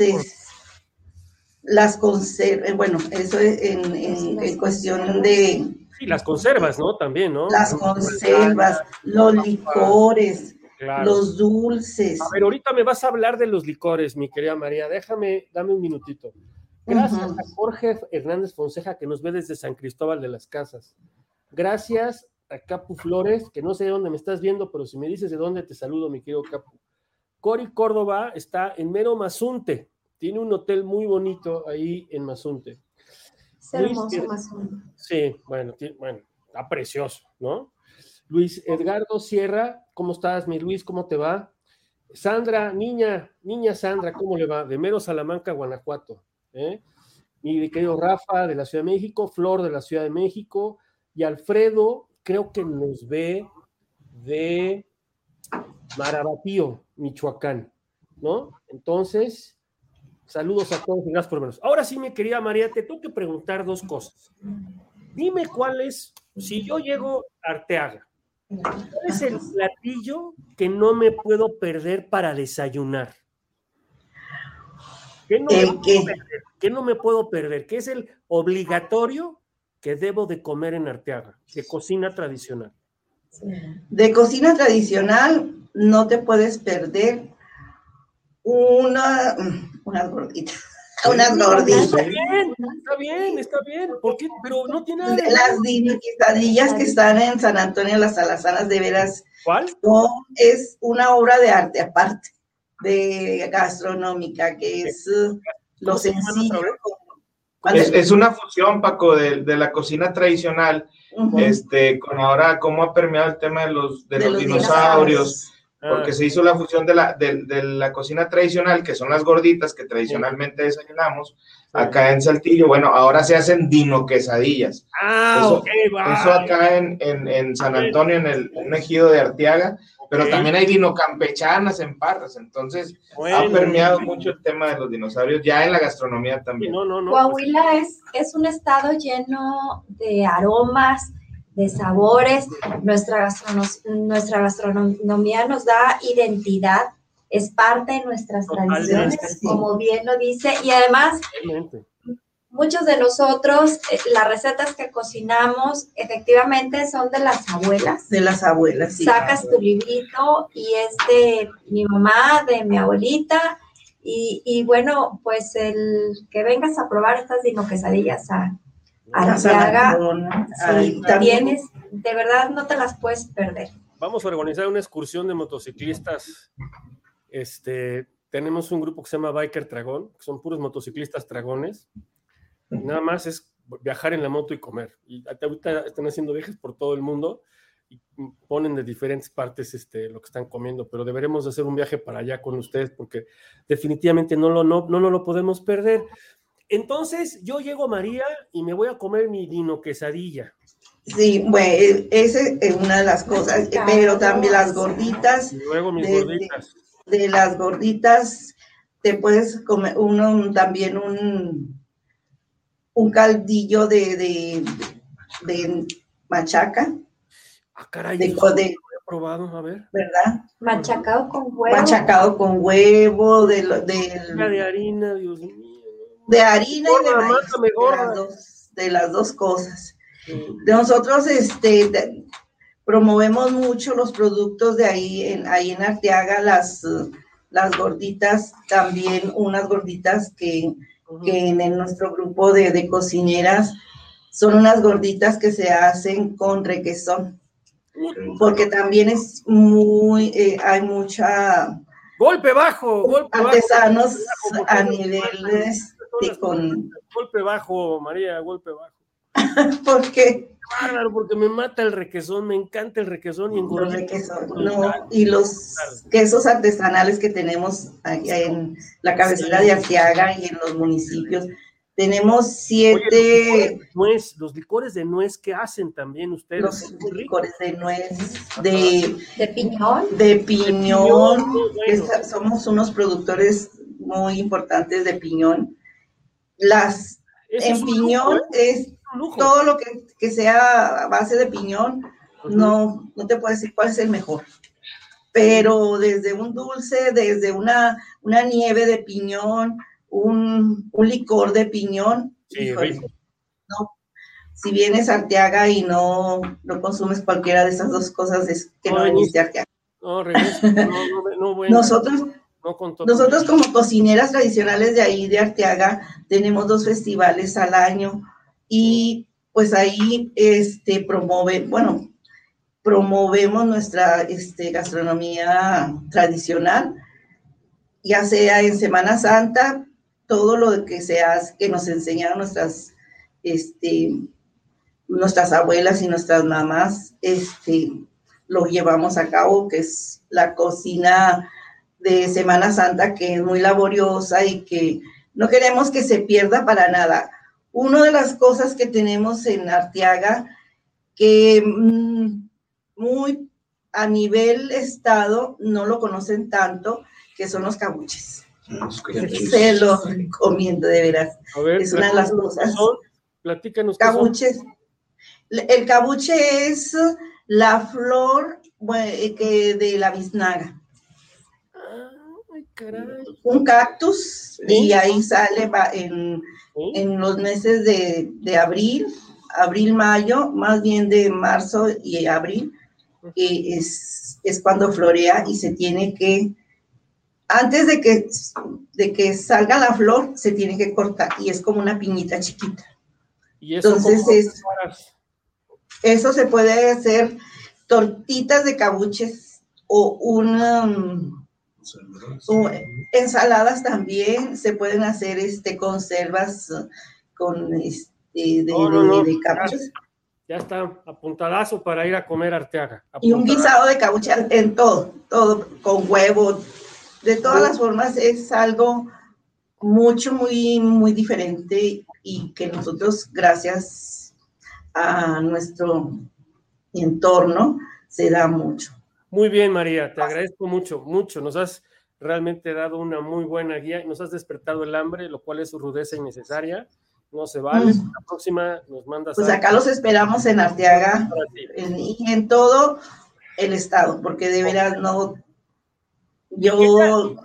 las conservas, bueno, eso es en, en, cuestión de... Sí, las conservas, ¿no? También, ¿no? Las conservas, los licores, los dulces. A ver, ahorita me vas a hablar de los licores, mi querida María. Déjame, dame un minutito. Gracias a Jorge Hernández Fonseja, que nos ve desde San Cristóbal de las Casas. Gracias a Capu Flores, que no sé de dónde me estás viendo, pero si me dices de dónde te saludo, mi querido Capu. Cori Córdoba está en Mero Mazunte. Tiene un hotel muy bonito ahí en Mazunte. Es hermoso Mazunte. Sí, bueno, bueno, está precioso, ¿no? Luis Edgardo Sierra, ¿cómo estás, mi Luis? ¿Cómo te va? Sandra, niña, niña Sandra, ¿cómo le va? De Mero Salamanca, Guanajuato. ¿eh? Mi querido Rafa de la Ciudad de México, Flor de la Ciudad de México y Alfredo, creo que nos ve de Marabatío, Michoacán, ¿no? Entonces, saludos a todos y gracias por vernos. Ahora sí, mi querida María, te tengo que preguntar dos cosas. Dime cuál es, si yo llego a Arteaga, ¿Cuál es el platillo que no me puedo perder para desayunar? ¿Qué no, me puedo perder? ¿Qué no me puedo perder? ¿Qué es el obligatorio que debo de comer en Arteaga, de cocina tradicional? De cocina tradicional no te puedes perder una, unas gorditas unas gorditas. Está bien, está bien, está bien. ¿Por qué? Pero no tiene nada Las quesadillas que están en San Antonio, las alazanas, de veras. ¿Cuál? No, es una obra de arte aparte, de gastronómica, que es uh, lo sencillo. Es, una fusión, Paco, de, de la cocina tradicional, este, con ahora cómo ha permeado el tema de los, de, los, dinosaurios porque ah. se hizo la fusión de la, de, la cocina tradicional, que son las gorditas que tradicionalmente desayunamos, acá en Saltillo, bueno, ahora se hacen dino quesadillas. Ah, eso, eso acá en, en, en, San Antonio, en el un ejido de Arteaga, pero también hay dino campechanas en Parras, entonces ha permeado mucho el tema de los dinosaurios, ya en la gastronomía también. No, no, no, Coahuila es, es un estado lleno de aromas, de sabores. Nuestra, nuestra gastronomía nos da identidad, es parte de nuestras tradiciones, como bien lo dice, y además muchos de nosotros, eh, las recetas que cocinamos efectivamente son de las abuelas. De las abuelas, sí. Sacas tu librito y es de mi mamá, de mi abuelita, y, y bueno, pues el que vengas a probar estas dino quesadillas a Arteaga, sí, también es, de verdad no te las puedes perder. Vamos a organizar una excursión de motociclistas. Este, tenemos un grupo que se llama Biker Dragón, que son puros motociclistas dragones. Nada más es viajar en la moto y comer. Y ahorita están haciendo viajes por todo el mundo y ponen de diferentes partes este, lo que están comiendo, pero deberemos hacer un viaje para allá con ustedes porque definitivamente no lo, no, no, no lo podemos perder. Entonces yo llego a María y me voy a comer mi dino quesadilla. Sí, bueno, esa es una de las cosas, pero también las gorditas. luego mis de, gorditas. De, las gorditas, te puedes comer uno también un, un caldillo de, de, de machaca. Ah, caray, de, he probado, a ver. ¿Verdad? Machacado con huevo. Machacado con huevo, de, de, de harina, Dios mío de harina y de maíz, de las, dos, cosas. De nosotros este, promovemos mucho los productos de ahí en, ahí en Arteaga, las, las gorditas, también unas gorditas que, en, nuestro grupo de, cocineras son unas gorditas que se hacen con requesón, porque también es muy, eh, hay mucha... Golpe bajo, golpe artesanos a niveles con... Golpe bajo, María, golpe bajo. ¿Por qué? porque me mata el requesón, me encanta el requesón y y los quesos artesanales que tenemos en la cabecera de Arteaga y en los municipios Tenemos siete. nuez, los licores de nuez que hacen también ustedes. Los licores de nuez, de, de piñón. De piñón. somos unos productores muy importantes de piñón. Las en piñón ¿eh? Todo lo que, que, sea a base de piñón. No, no te puedo decir cuál es el mejor. Pero desde un dulce, desde una, una nieve de piñón, un, licor de piñón. no, si vienes a Arteaga y no, no consumes cualquiera de esas dos cosas, es que no, veniste a Arteaga. No, Nosotros, nosotros como cocineras tradicionales de ahí, de Arteaga, tenemos dos festivales al año y pues ahí este, promove, bueno, promovemos nuestra este, gastronomía tradicional, ya sea en Semana Santa, todo lo que se hace, que nos enseñaron nuestras, este, nuestras abuelas y nuestras mamás, este, lo llevamos a cabo, que es la cocina de Semana Santa, que es muy laboriosa y que no queremos que se pierda para nada. Una de las cosas que tenemos en Arteaga, que mm, muy a nivel estado no lo conocen tanto, que son los cabuches. Se lo recomiendo, de veras. es una de las cosas. Platícanos. Cabuches. El cabuche es la flor que de la biznaga. Un cactus y ahí sale en, en los meses de, de, abril, abril, mayo, más bien de marzo y abril, que es, es cuando florea y se tiene que antes de que, de que salga la flor, se tiene que cortar y es como una piñita chiquita. ¿Y eso Entonces, eso se puede hacer tortitas de cabuches o una... ensaladas también, se pueden hacer este, conservas con este, de, cabuches. Ya está, apuntadazo para ir a comer arteaga. Y un guisado de cabuches en todo, todo, con huevo, de todas las formas es algo mucho, muy, muy diferente y que nosotros, gracias a nuestro entorno, se da mucho. Muy bien, María, te agradezco mucho, mucho. Nos has realmente dado una muy buena guía y nos has despertado el hambre, lo cual es su rudeza innecesaria. No se vale. Mm. La próxima nos mandas. Pues acá los esperamos en Arteaga y en todo el estado, porque de veras no yo,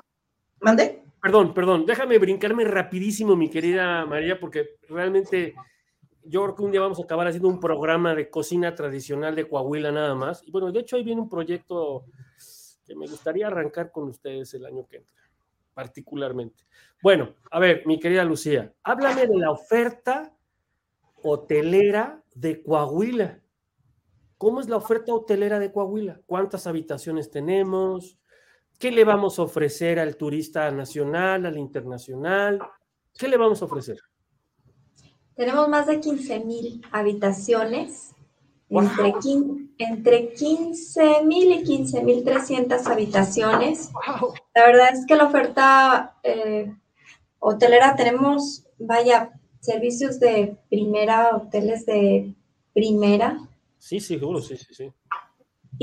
¿mande? Perdón, perdón, déjame brincarme rapidísimo, mi querida María, porque realmente yo creo que un día vamos a acabar haciendo un programa de cocina tradicional de Coahuila nada más. Y bueno, de hecho ahí viene un proyecto que me gustaría arrancar con ustedes el año que entra, particularmente. Bueno, a ver, mi querida Lucía, háblame de la oferta hotelera de Coahuila. ¿Cómo es la oferta hotelera de Coahuila? ¿Cuántas habitaciones tenemos? ¿Qué le vamos a ofrecer al turista nacional, al internacional? ¿Qué le vamos a ofrecer? Tenemos más de 15 mil habitaciones, entre, 15 mil y 15 mil 300 habitaciones. La verdad es que la oferta eh, hotelera tenemos, vaya, servicios de primera, hoteles de primera. Sí, sí, seguro, sí, sí, sí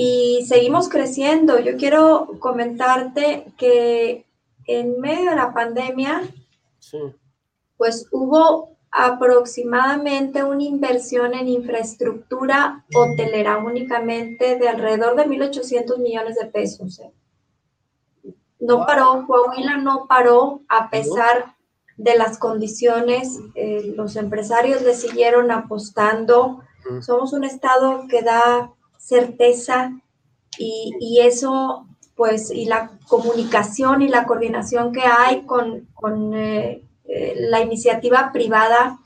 y seguimos creciendo. Yo quiero comentarte que en medio de la pandemia, pues hubo aproximadamente una inversión en infraestructura hotelera únicamente de alrededor de 1.800 millones de pesos. ¿eh? No paró, Coahuila no paró a pesar de las condiciones, eh, los empresarios le siguieron apostando. Somos un estado que da certeza y, eso, pues, y la comunicación y la coordinación que hay con, eh, eh, la iniciativa privada,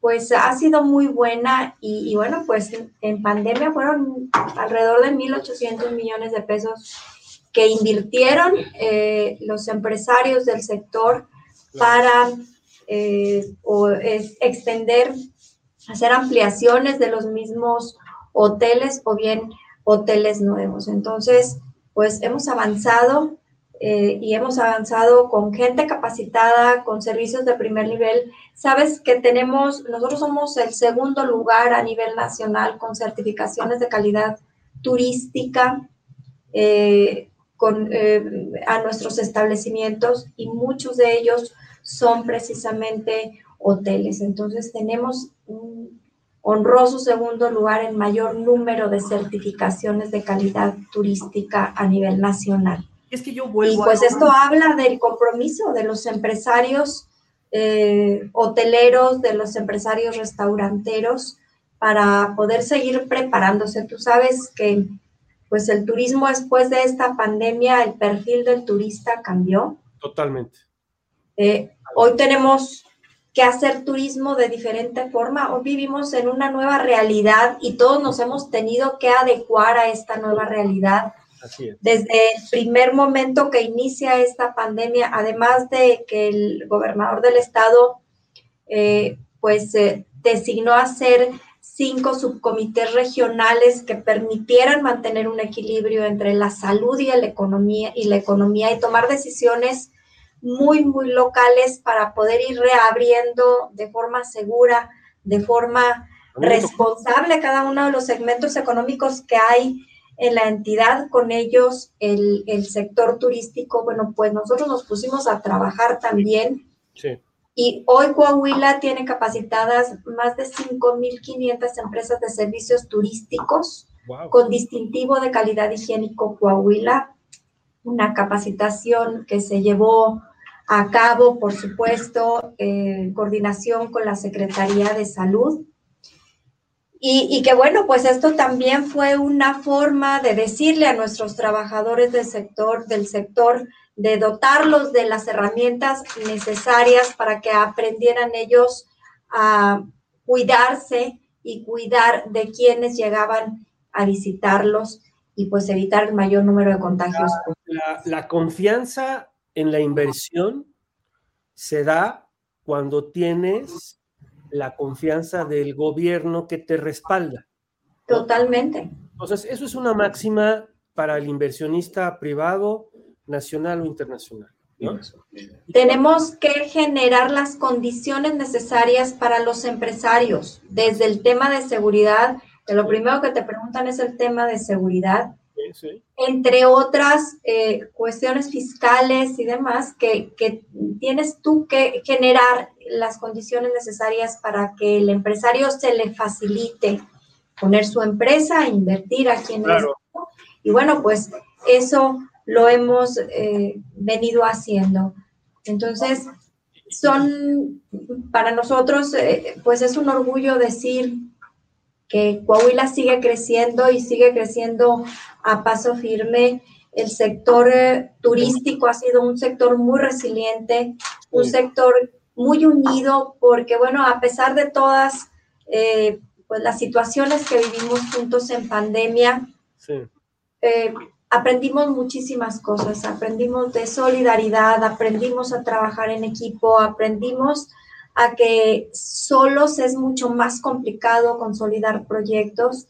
pues ha sido muy buena y, bueno, pues en pandemia fueron alrededor de 1.800 millones de pesos que invirtieron eh, los empresarios del sector para o, extender, hacer ampliaciones de los mismos hoteles o bien hoteles nuevos. Entonces, pues hemos avanzado eh, y hemos avanzado con gente capacitada, con servicios de primer nivel. Sabes que tenemos, nosotros somos el segundo lugar a nivel nacional con certificaciones de calidad turística eh, eh, a nuestros establecimientos y muchos de ellos son precisamente hoteles. Entonces tenemos un honroso segundo lugar en mayor número de certificaciones de calidad turística a nivel nacional. Es que yo vuelvo. Y pues esto habla del compromiso de los empresarios eh, hoteleros, de los empresarios restauranteros, para poder seguir preparándose. Tú sabes que pues el turismo después de esta pandemia, el perfil del turista cambió. Totalmente. Eh, hoy tenemos que hacer turismo de diferente forma. Hoy vivimos en una nueva realidad y todos nos hemos tenido que adecuar a esta nueva realidad desde el primer momento que inicia esta pandemia, además de que el gobernador del estado, eh, pues, eh, designó hacer cinco subcomités regionales que permitieran mantener un equilibrio entre la salud y la economía y la economía y tomar decisiones muy, muy locales para poder ir reabriendo de forma segura, de forma responsable cada uno de los segmentos económicos que hay en la entidad, con ellos el, sector turístico, bueno, pues nosotros nos pusimos a trabajar también. Y hoy Coahuila tiene capacitadas más de 5.500 empresas de servicios turísticos con distintivo de calidad higiénico Coahuila, una capacitación que se llevó a cabo, por supuesto, en coordinación con la Secretaría de Salud y, que bueno, pues esto también fue una forma de decirle a nuestros trabajadores del sector, del sector, de dotarlos de las herramientas necesarias para que aprendieran ellos a cuidarse y cuidar de quienes llegaban a visitarlos y pues evitar el mayor número de contagios. La, la confianza en la inversión se da cuando tienes la confianza del gobierno que te respalda. Totalmente. Entonces, eso es una máxima para el inversionista privado, nacional o internacional. Tenemos que generar las condiciones necesarias para los empresarios, desde el tema de seguridad, que lo primero que te preguntan es el tema de seguridad, entre otras eh, cuestiones fiscales y demás, que, tienes tú que generar las condiciones necesarias para que el empresario se le facilite poner su empresa, invertir aquí en claro. Y bueno, pues eso lo hemos eh, venido haciendo. Entonces, son para nosotros, eh, pues es un orgullo decir que Coahuila sigue creciendo y sigue creciendo a paso firme. El sector eh, turístico ha sido un sector muy resiliente, un sector muy unido, porque bueno, a pesar de todas eh, pues las situaciones que vivimos juntos en pandemia, eh, aprendimos muchísimas cosas, aprendimos de solidaridad, aprendimos a trabajar en equipo, aprendimos a que solos es mucho más complicado consolidar proyectos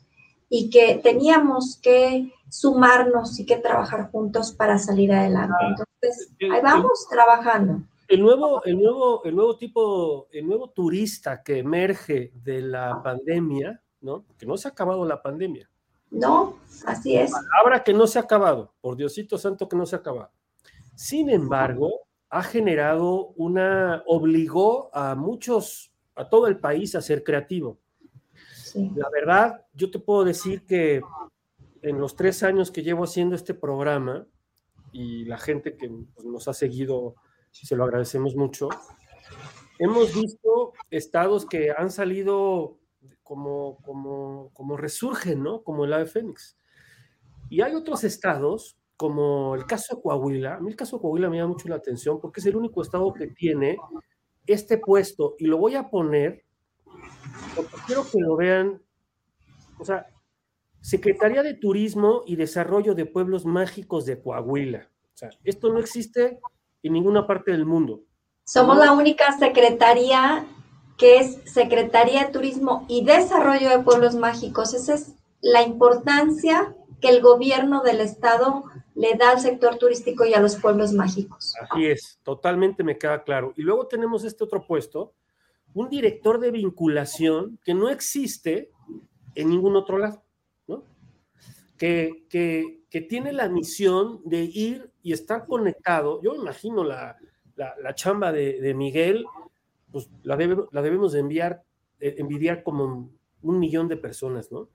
y que teníamos que sumarnos y que trabajar juntos para salir adelante. Ah, Entonces, ahí vamos trabajando. El nuevo, el nuevo, el nuevo tipo, el nuevo turista que emerge de la pandemia, ¿no? Que no se ha acabado la pandemia. No, así es. Palabra que no se ha acabado, por Diosito Santo que no se ha acabado. Sin embargo, ha generado una, obligó a muchos, a todo el país a ser creativo. La verdad, yo te puedo decir que en los tres años que llevo haciendo este programa y la gente que pues, nos ha seguido, se lo agradecemos mucho, hemos visto estados que han salido como, como, como resurgen, ¿no? Como el ave fénix. Y hay otros estados como el caso de Coahuila, a mí el caso de Coahuila me llama mucho la atención porque es el único estado que tiene este puesto y lo voy a poner porque quiero que lo vean, o sea, Secretaría de Turismo y Desarrollo de Pueblos Mágicos de Coahuila. O sea, esto no existe en ninguna parte del mundo. Somos la única secretaría que es Secretaría de Turismo y Desarrollo de Pueblos Mágicos. Esa es la importancia que el gobierno del estado le da al sector turístico y a los pueblos mágicos. Así es, totalmente me queda claro. Y luego tenemos este otro puesto, un director de vinculación que no existe en ningún otro lado, ¿no? Que, que, tiene la misión de ir y estar conectado. Yo imagino la, la, chamba de, Miguel, pues la, debe, la debemos de enviar, eh, envidiar como un millón de personas, ¿no?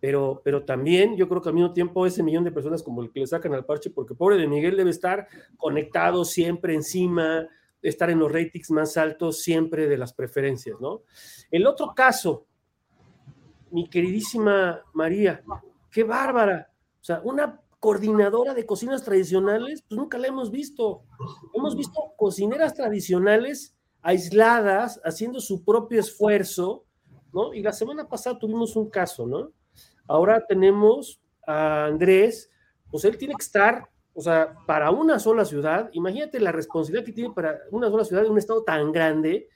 Pero, pero también yo creo que al mismo tiempo ese millón de personas como el que le sacan al parche, porque pobre de Miguel debe estar conectado siempre encima, estar en los ratings más altos siempre de las preferencias, ¿no? El otro caso, mi queridísima María, qué bárbara, o sea, una coordinadora de cocinas tradicionales, pues nunca la hemos visto. Hemos visto cocineras tradicionales aisladas, haciendo su propio esfuerzo, ¿no? Y la semana pasada tuvimos un caso, ¿no? Ahora tenemos a Andrés, pues él tiene que estar, o sea, para una sola ciudad, imagínate la responsabilidad que tiene para una sola ciudad en un estado tan grande,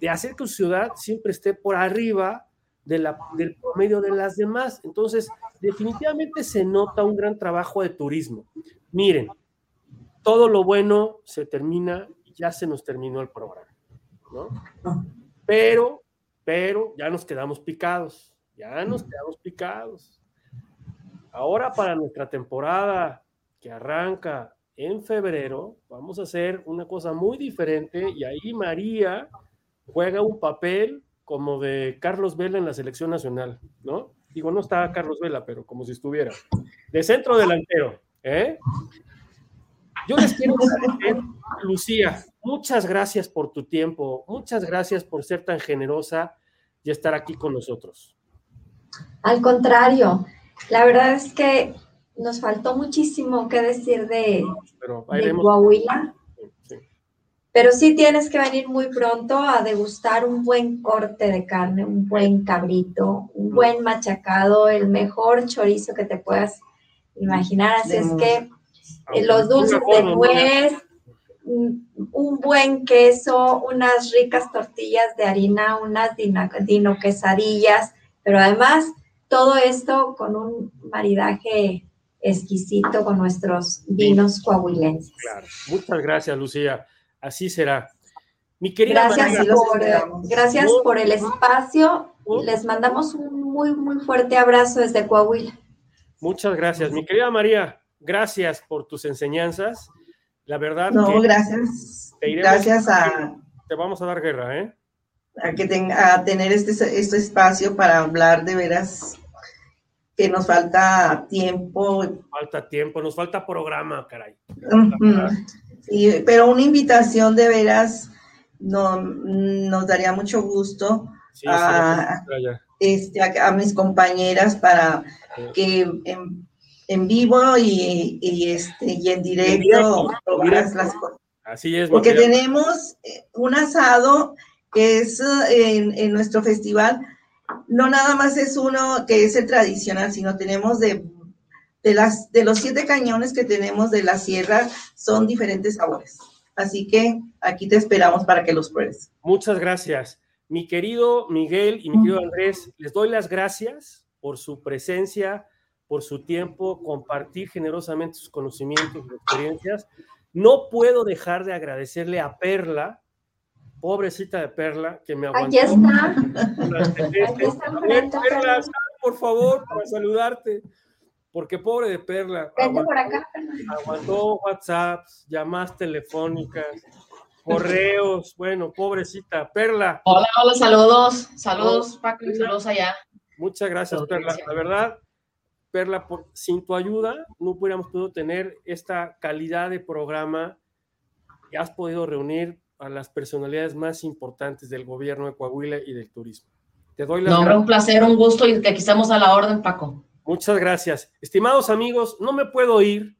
de hacer que su ciudad siempre esté por arriba de la, del promedio de las demás. Entonces, definitivamente se nota un gran trabajo de turismo. Miren, todo lo bueno se termina, ya se nos terminó el programa, ¿no? Pero, pero ya nos quedamos picados, ya nos quedamos picados. Ahora para nuestra temporada que arranca en febrero, vamos a hacer una cosa muy diferente y ahí María juega un papel como de Carlos Vela en la selección nacional, ¿no? Digo, no está Carlos Vela, pero como si estuviera. De centro delantero, ¿eh? Yo les quiero agradecer, Lucía, muchas gracias por tu tiempo, muchas gracias por ser tan generosa y estar aquí con nosotros. Al contrario, la verdad es que nos faltó muchísimo que decir de, Pero de Coahuila. Pero sí tienes que venir muy pronto a degustar un buen corte de carne, un buen cabrito, un buen machacado, el mejor chorizo que te puedas imaginar. Así es que eh, los dulces de nuez, un buen queso, unas ricas tortillas de harina, unas dino, dino quesadillas, pero además todo esto con un maridaje exquisito con nuestros vinos coahuilenses. Claro. Muchas gracias, Lucía. Así será. Mi querida gracias, María, por, gracias por el espacio. Les mandamos un muy, muy fuerte abrazo desde Coahuila. Muchas gracias. Mi querida María, gracias por tus enseñanzas. La verdad No, que gracias. te iremos- Gracias a, te vamos a dar guerra, ¿eh? A que tenga, a tener este, este espacio para hablar de veras que nos falta tiempo. Falta tiempo, nos falta programa, caray. Ujú. Sí, pero una invitación de veras no, nos daría mucho gusto Sí, ya. este, a, a mis compañeras para que en, en vivo y, y, este, y en directo directo, probaras directo. las cosas. Así es, Porque tenemos un asado es en, en nuestro festival, no nada más es uno que es el tradicional, sino tenemos de, de, las, de los siete cañones que tenemos de la sierra, son diferentes sabores. Así que aquí te esperamos para que los pruebes. Muchas gracias. Mi querido Miguel y mi querido Andrés, les doy las gracias por su presencia, por su tiempo, compartir generosamente sus conocimientos y experiencias. No puedo dejar de agradecerle a Perla, pobrecita de Perla, que me aguantó. Aquí está. este- Aquí está, Perlita, Perla, Perla. sal, por favor, para saludarte. Porque pobre de Perla. Vente por aguantó- acá. Aguantó WhatsApps, llamadas telefónicas, correos. Bueno, pobrecita. Perla, Hola, hola, saludos. Saludos, Paco, y saludos allá. muchas gracias, Todo Perla. bien. La verdad, Perla, por, sin tu ayuda no hubiéramos podido tener esta calidad de programa que has podido reunir a las personalidades más importantes del gobierno de Coahuila y del turismo. Te doy las No, gracias. un placer, un gusto y que aquí estamos a la orden, Paco. Muchas gracias. Estimados amigos, no me puedo ir,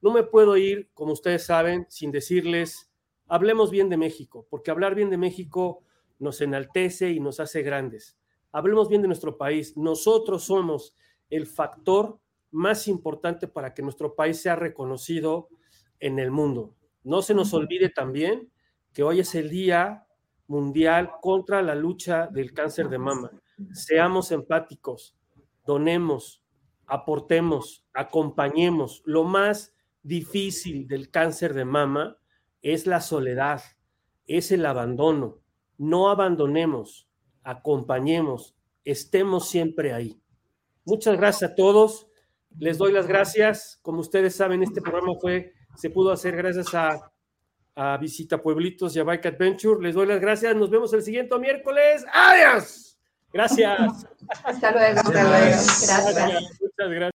no me puedo ir, como ustedes saben, sin decirles, hablemos bien de México, porque hablar bien de México nos enaltece y nos hace grandes. Hablemos bien de nuestro país. Nosotros somos el factor más importante para que nuestro país sea reconocido en el mundo. No se nos olvide también que hoy es el Día Mundial contra la lucha del cáncer de mama. Seamos empáticos, donemos, aportemos, acompañemos. Lo más difícil del cáncer de mama es la soledad, es el abandono. No abandonemos, acompañemos, estemos siempre ahí. Muchas gracias a todos. Les doy las gracias. Como ustedes saben, este programa fue, se pudo hacer gracias a, a Visita Pueblitos y a Bike Adventure. Les doy las gracias. Nos vemos el siguiente miércoles. ¡Adiós! Gracias. Hasta luego. Hasta luego. Gracias. Muchas gracias.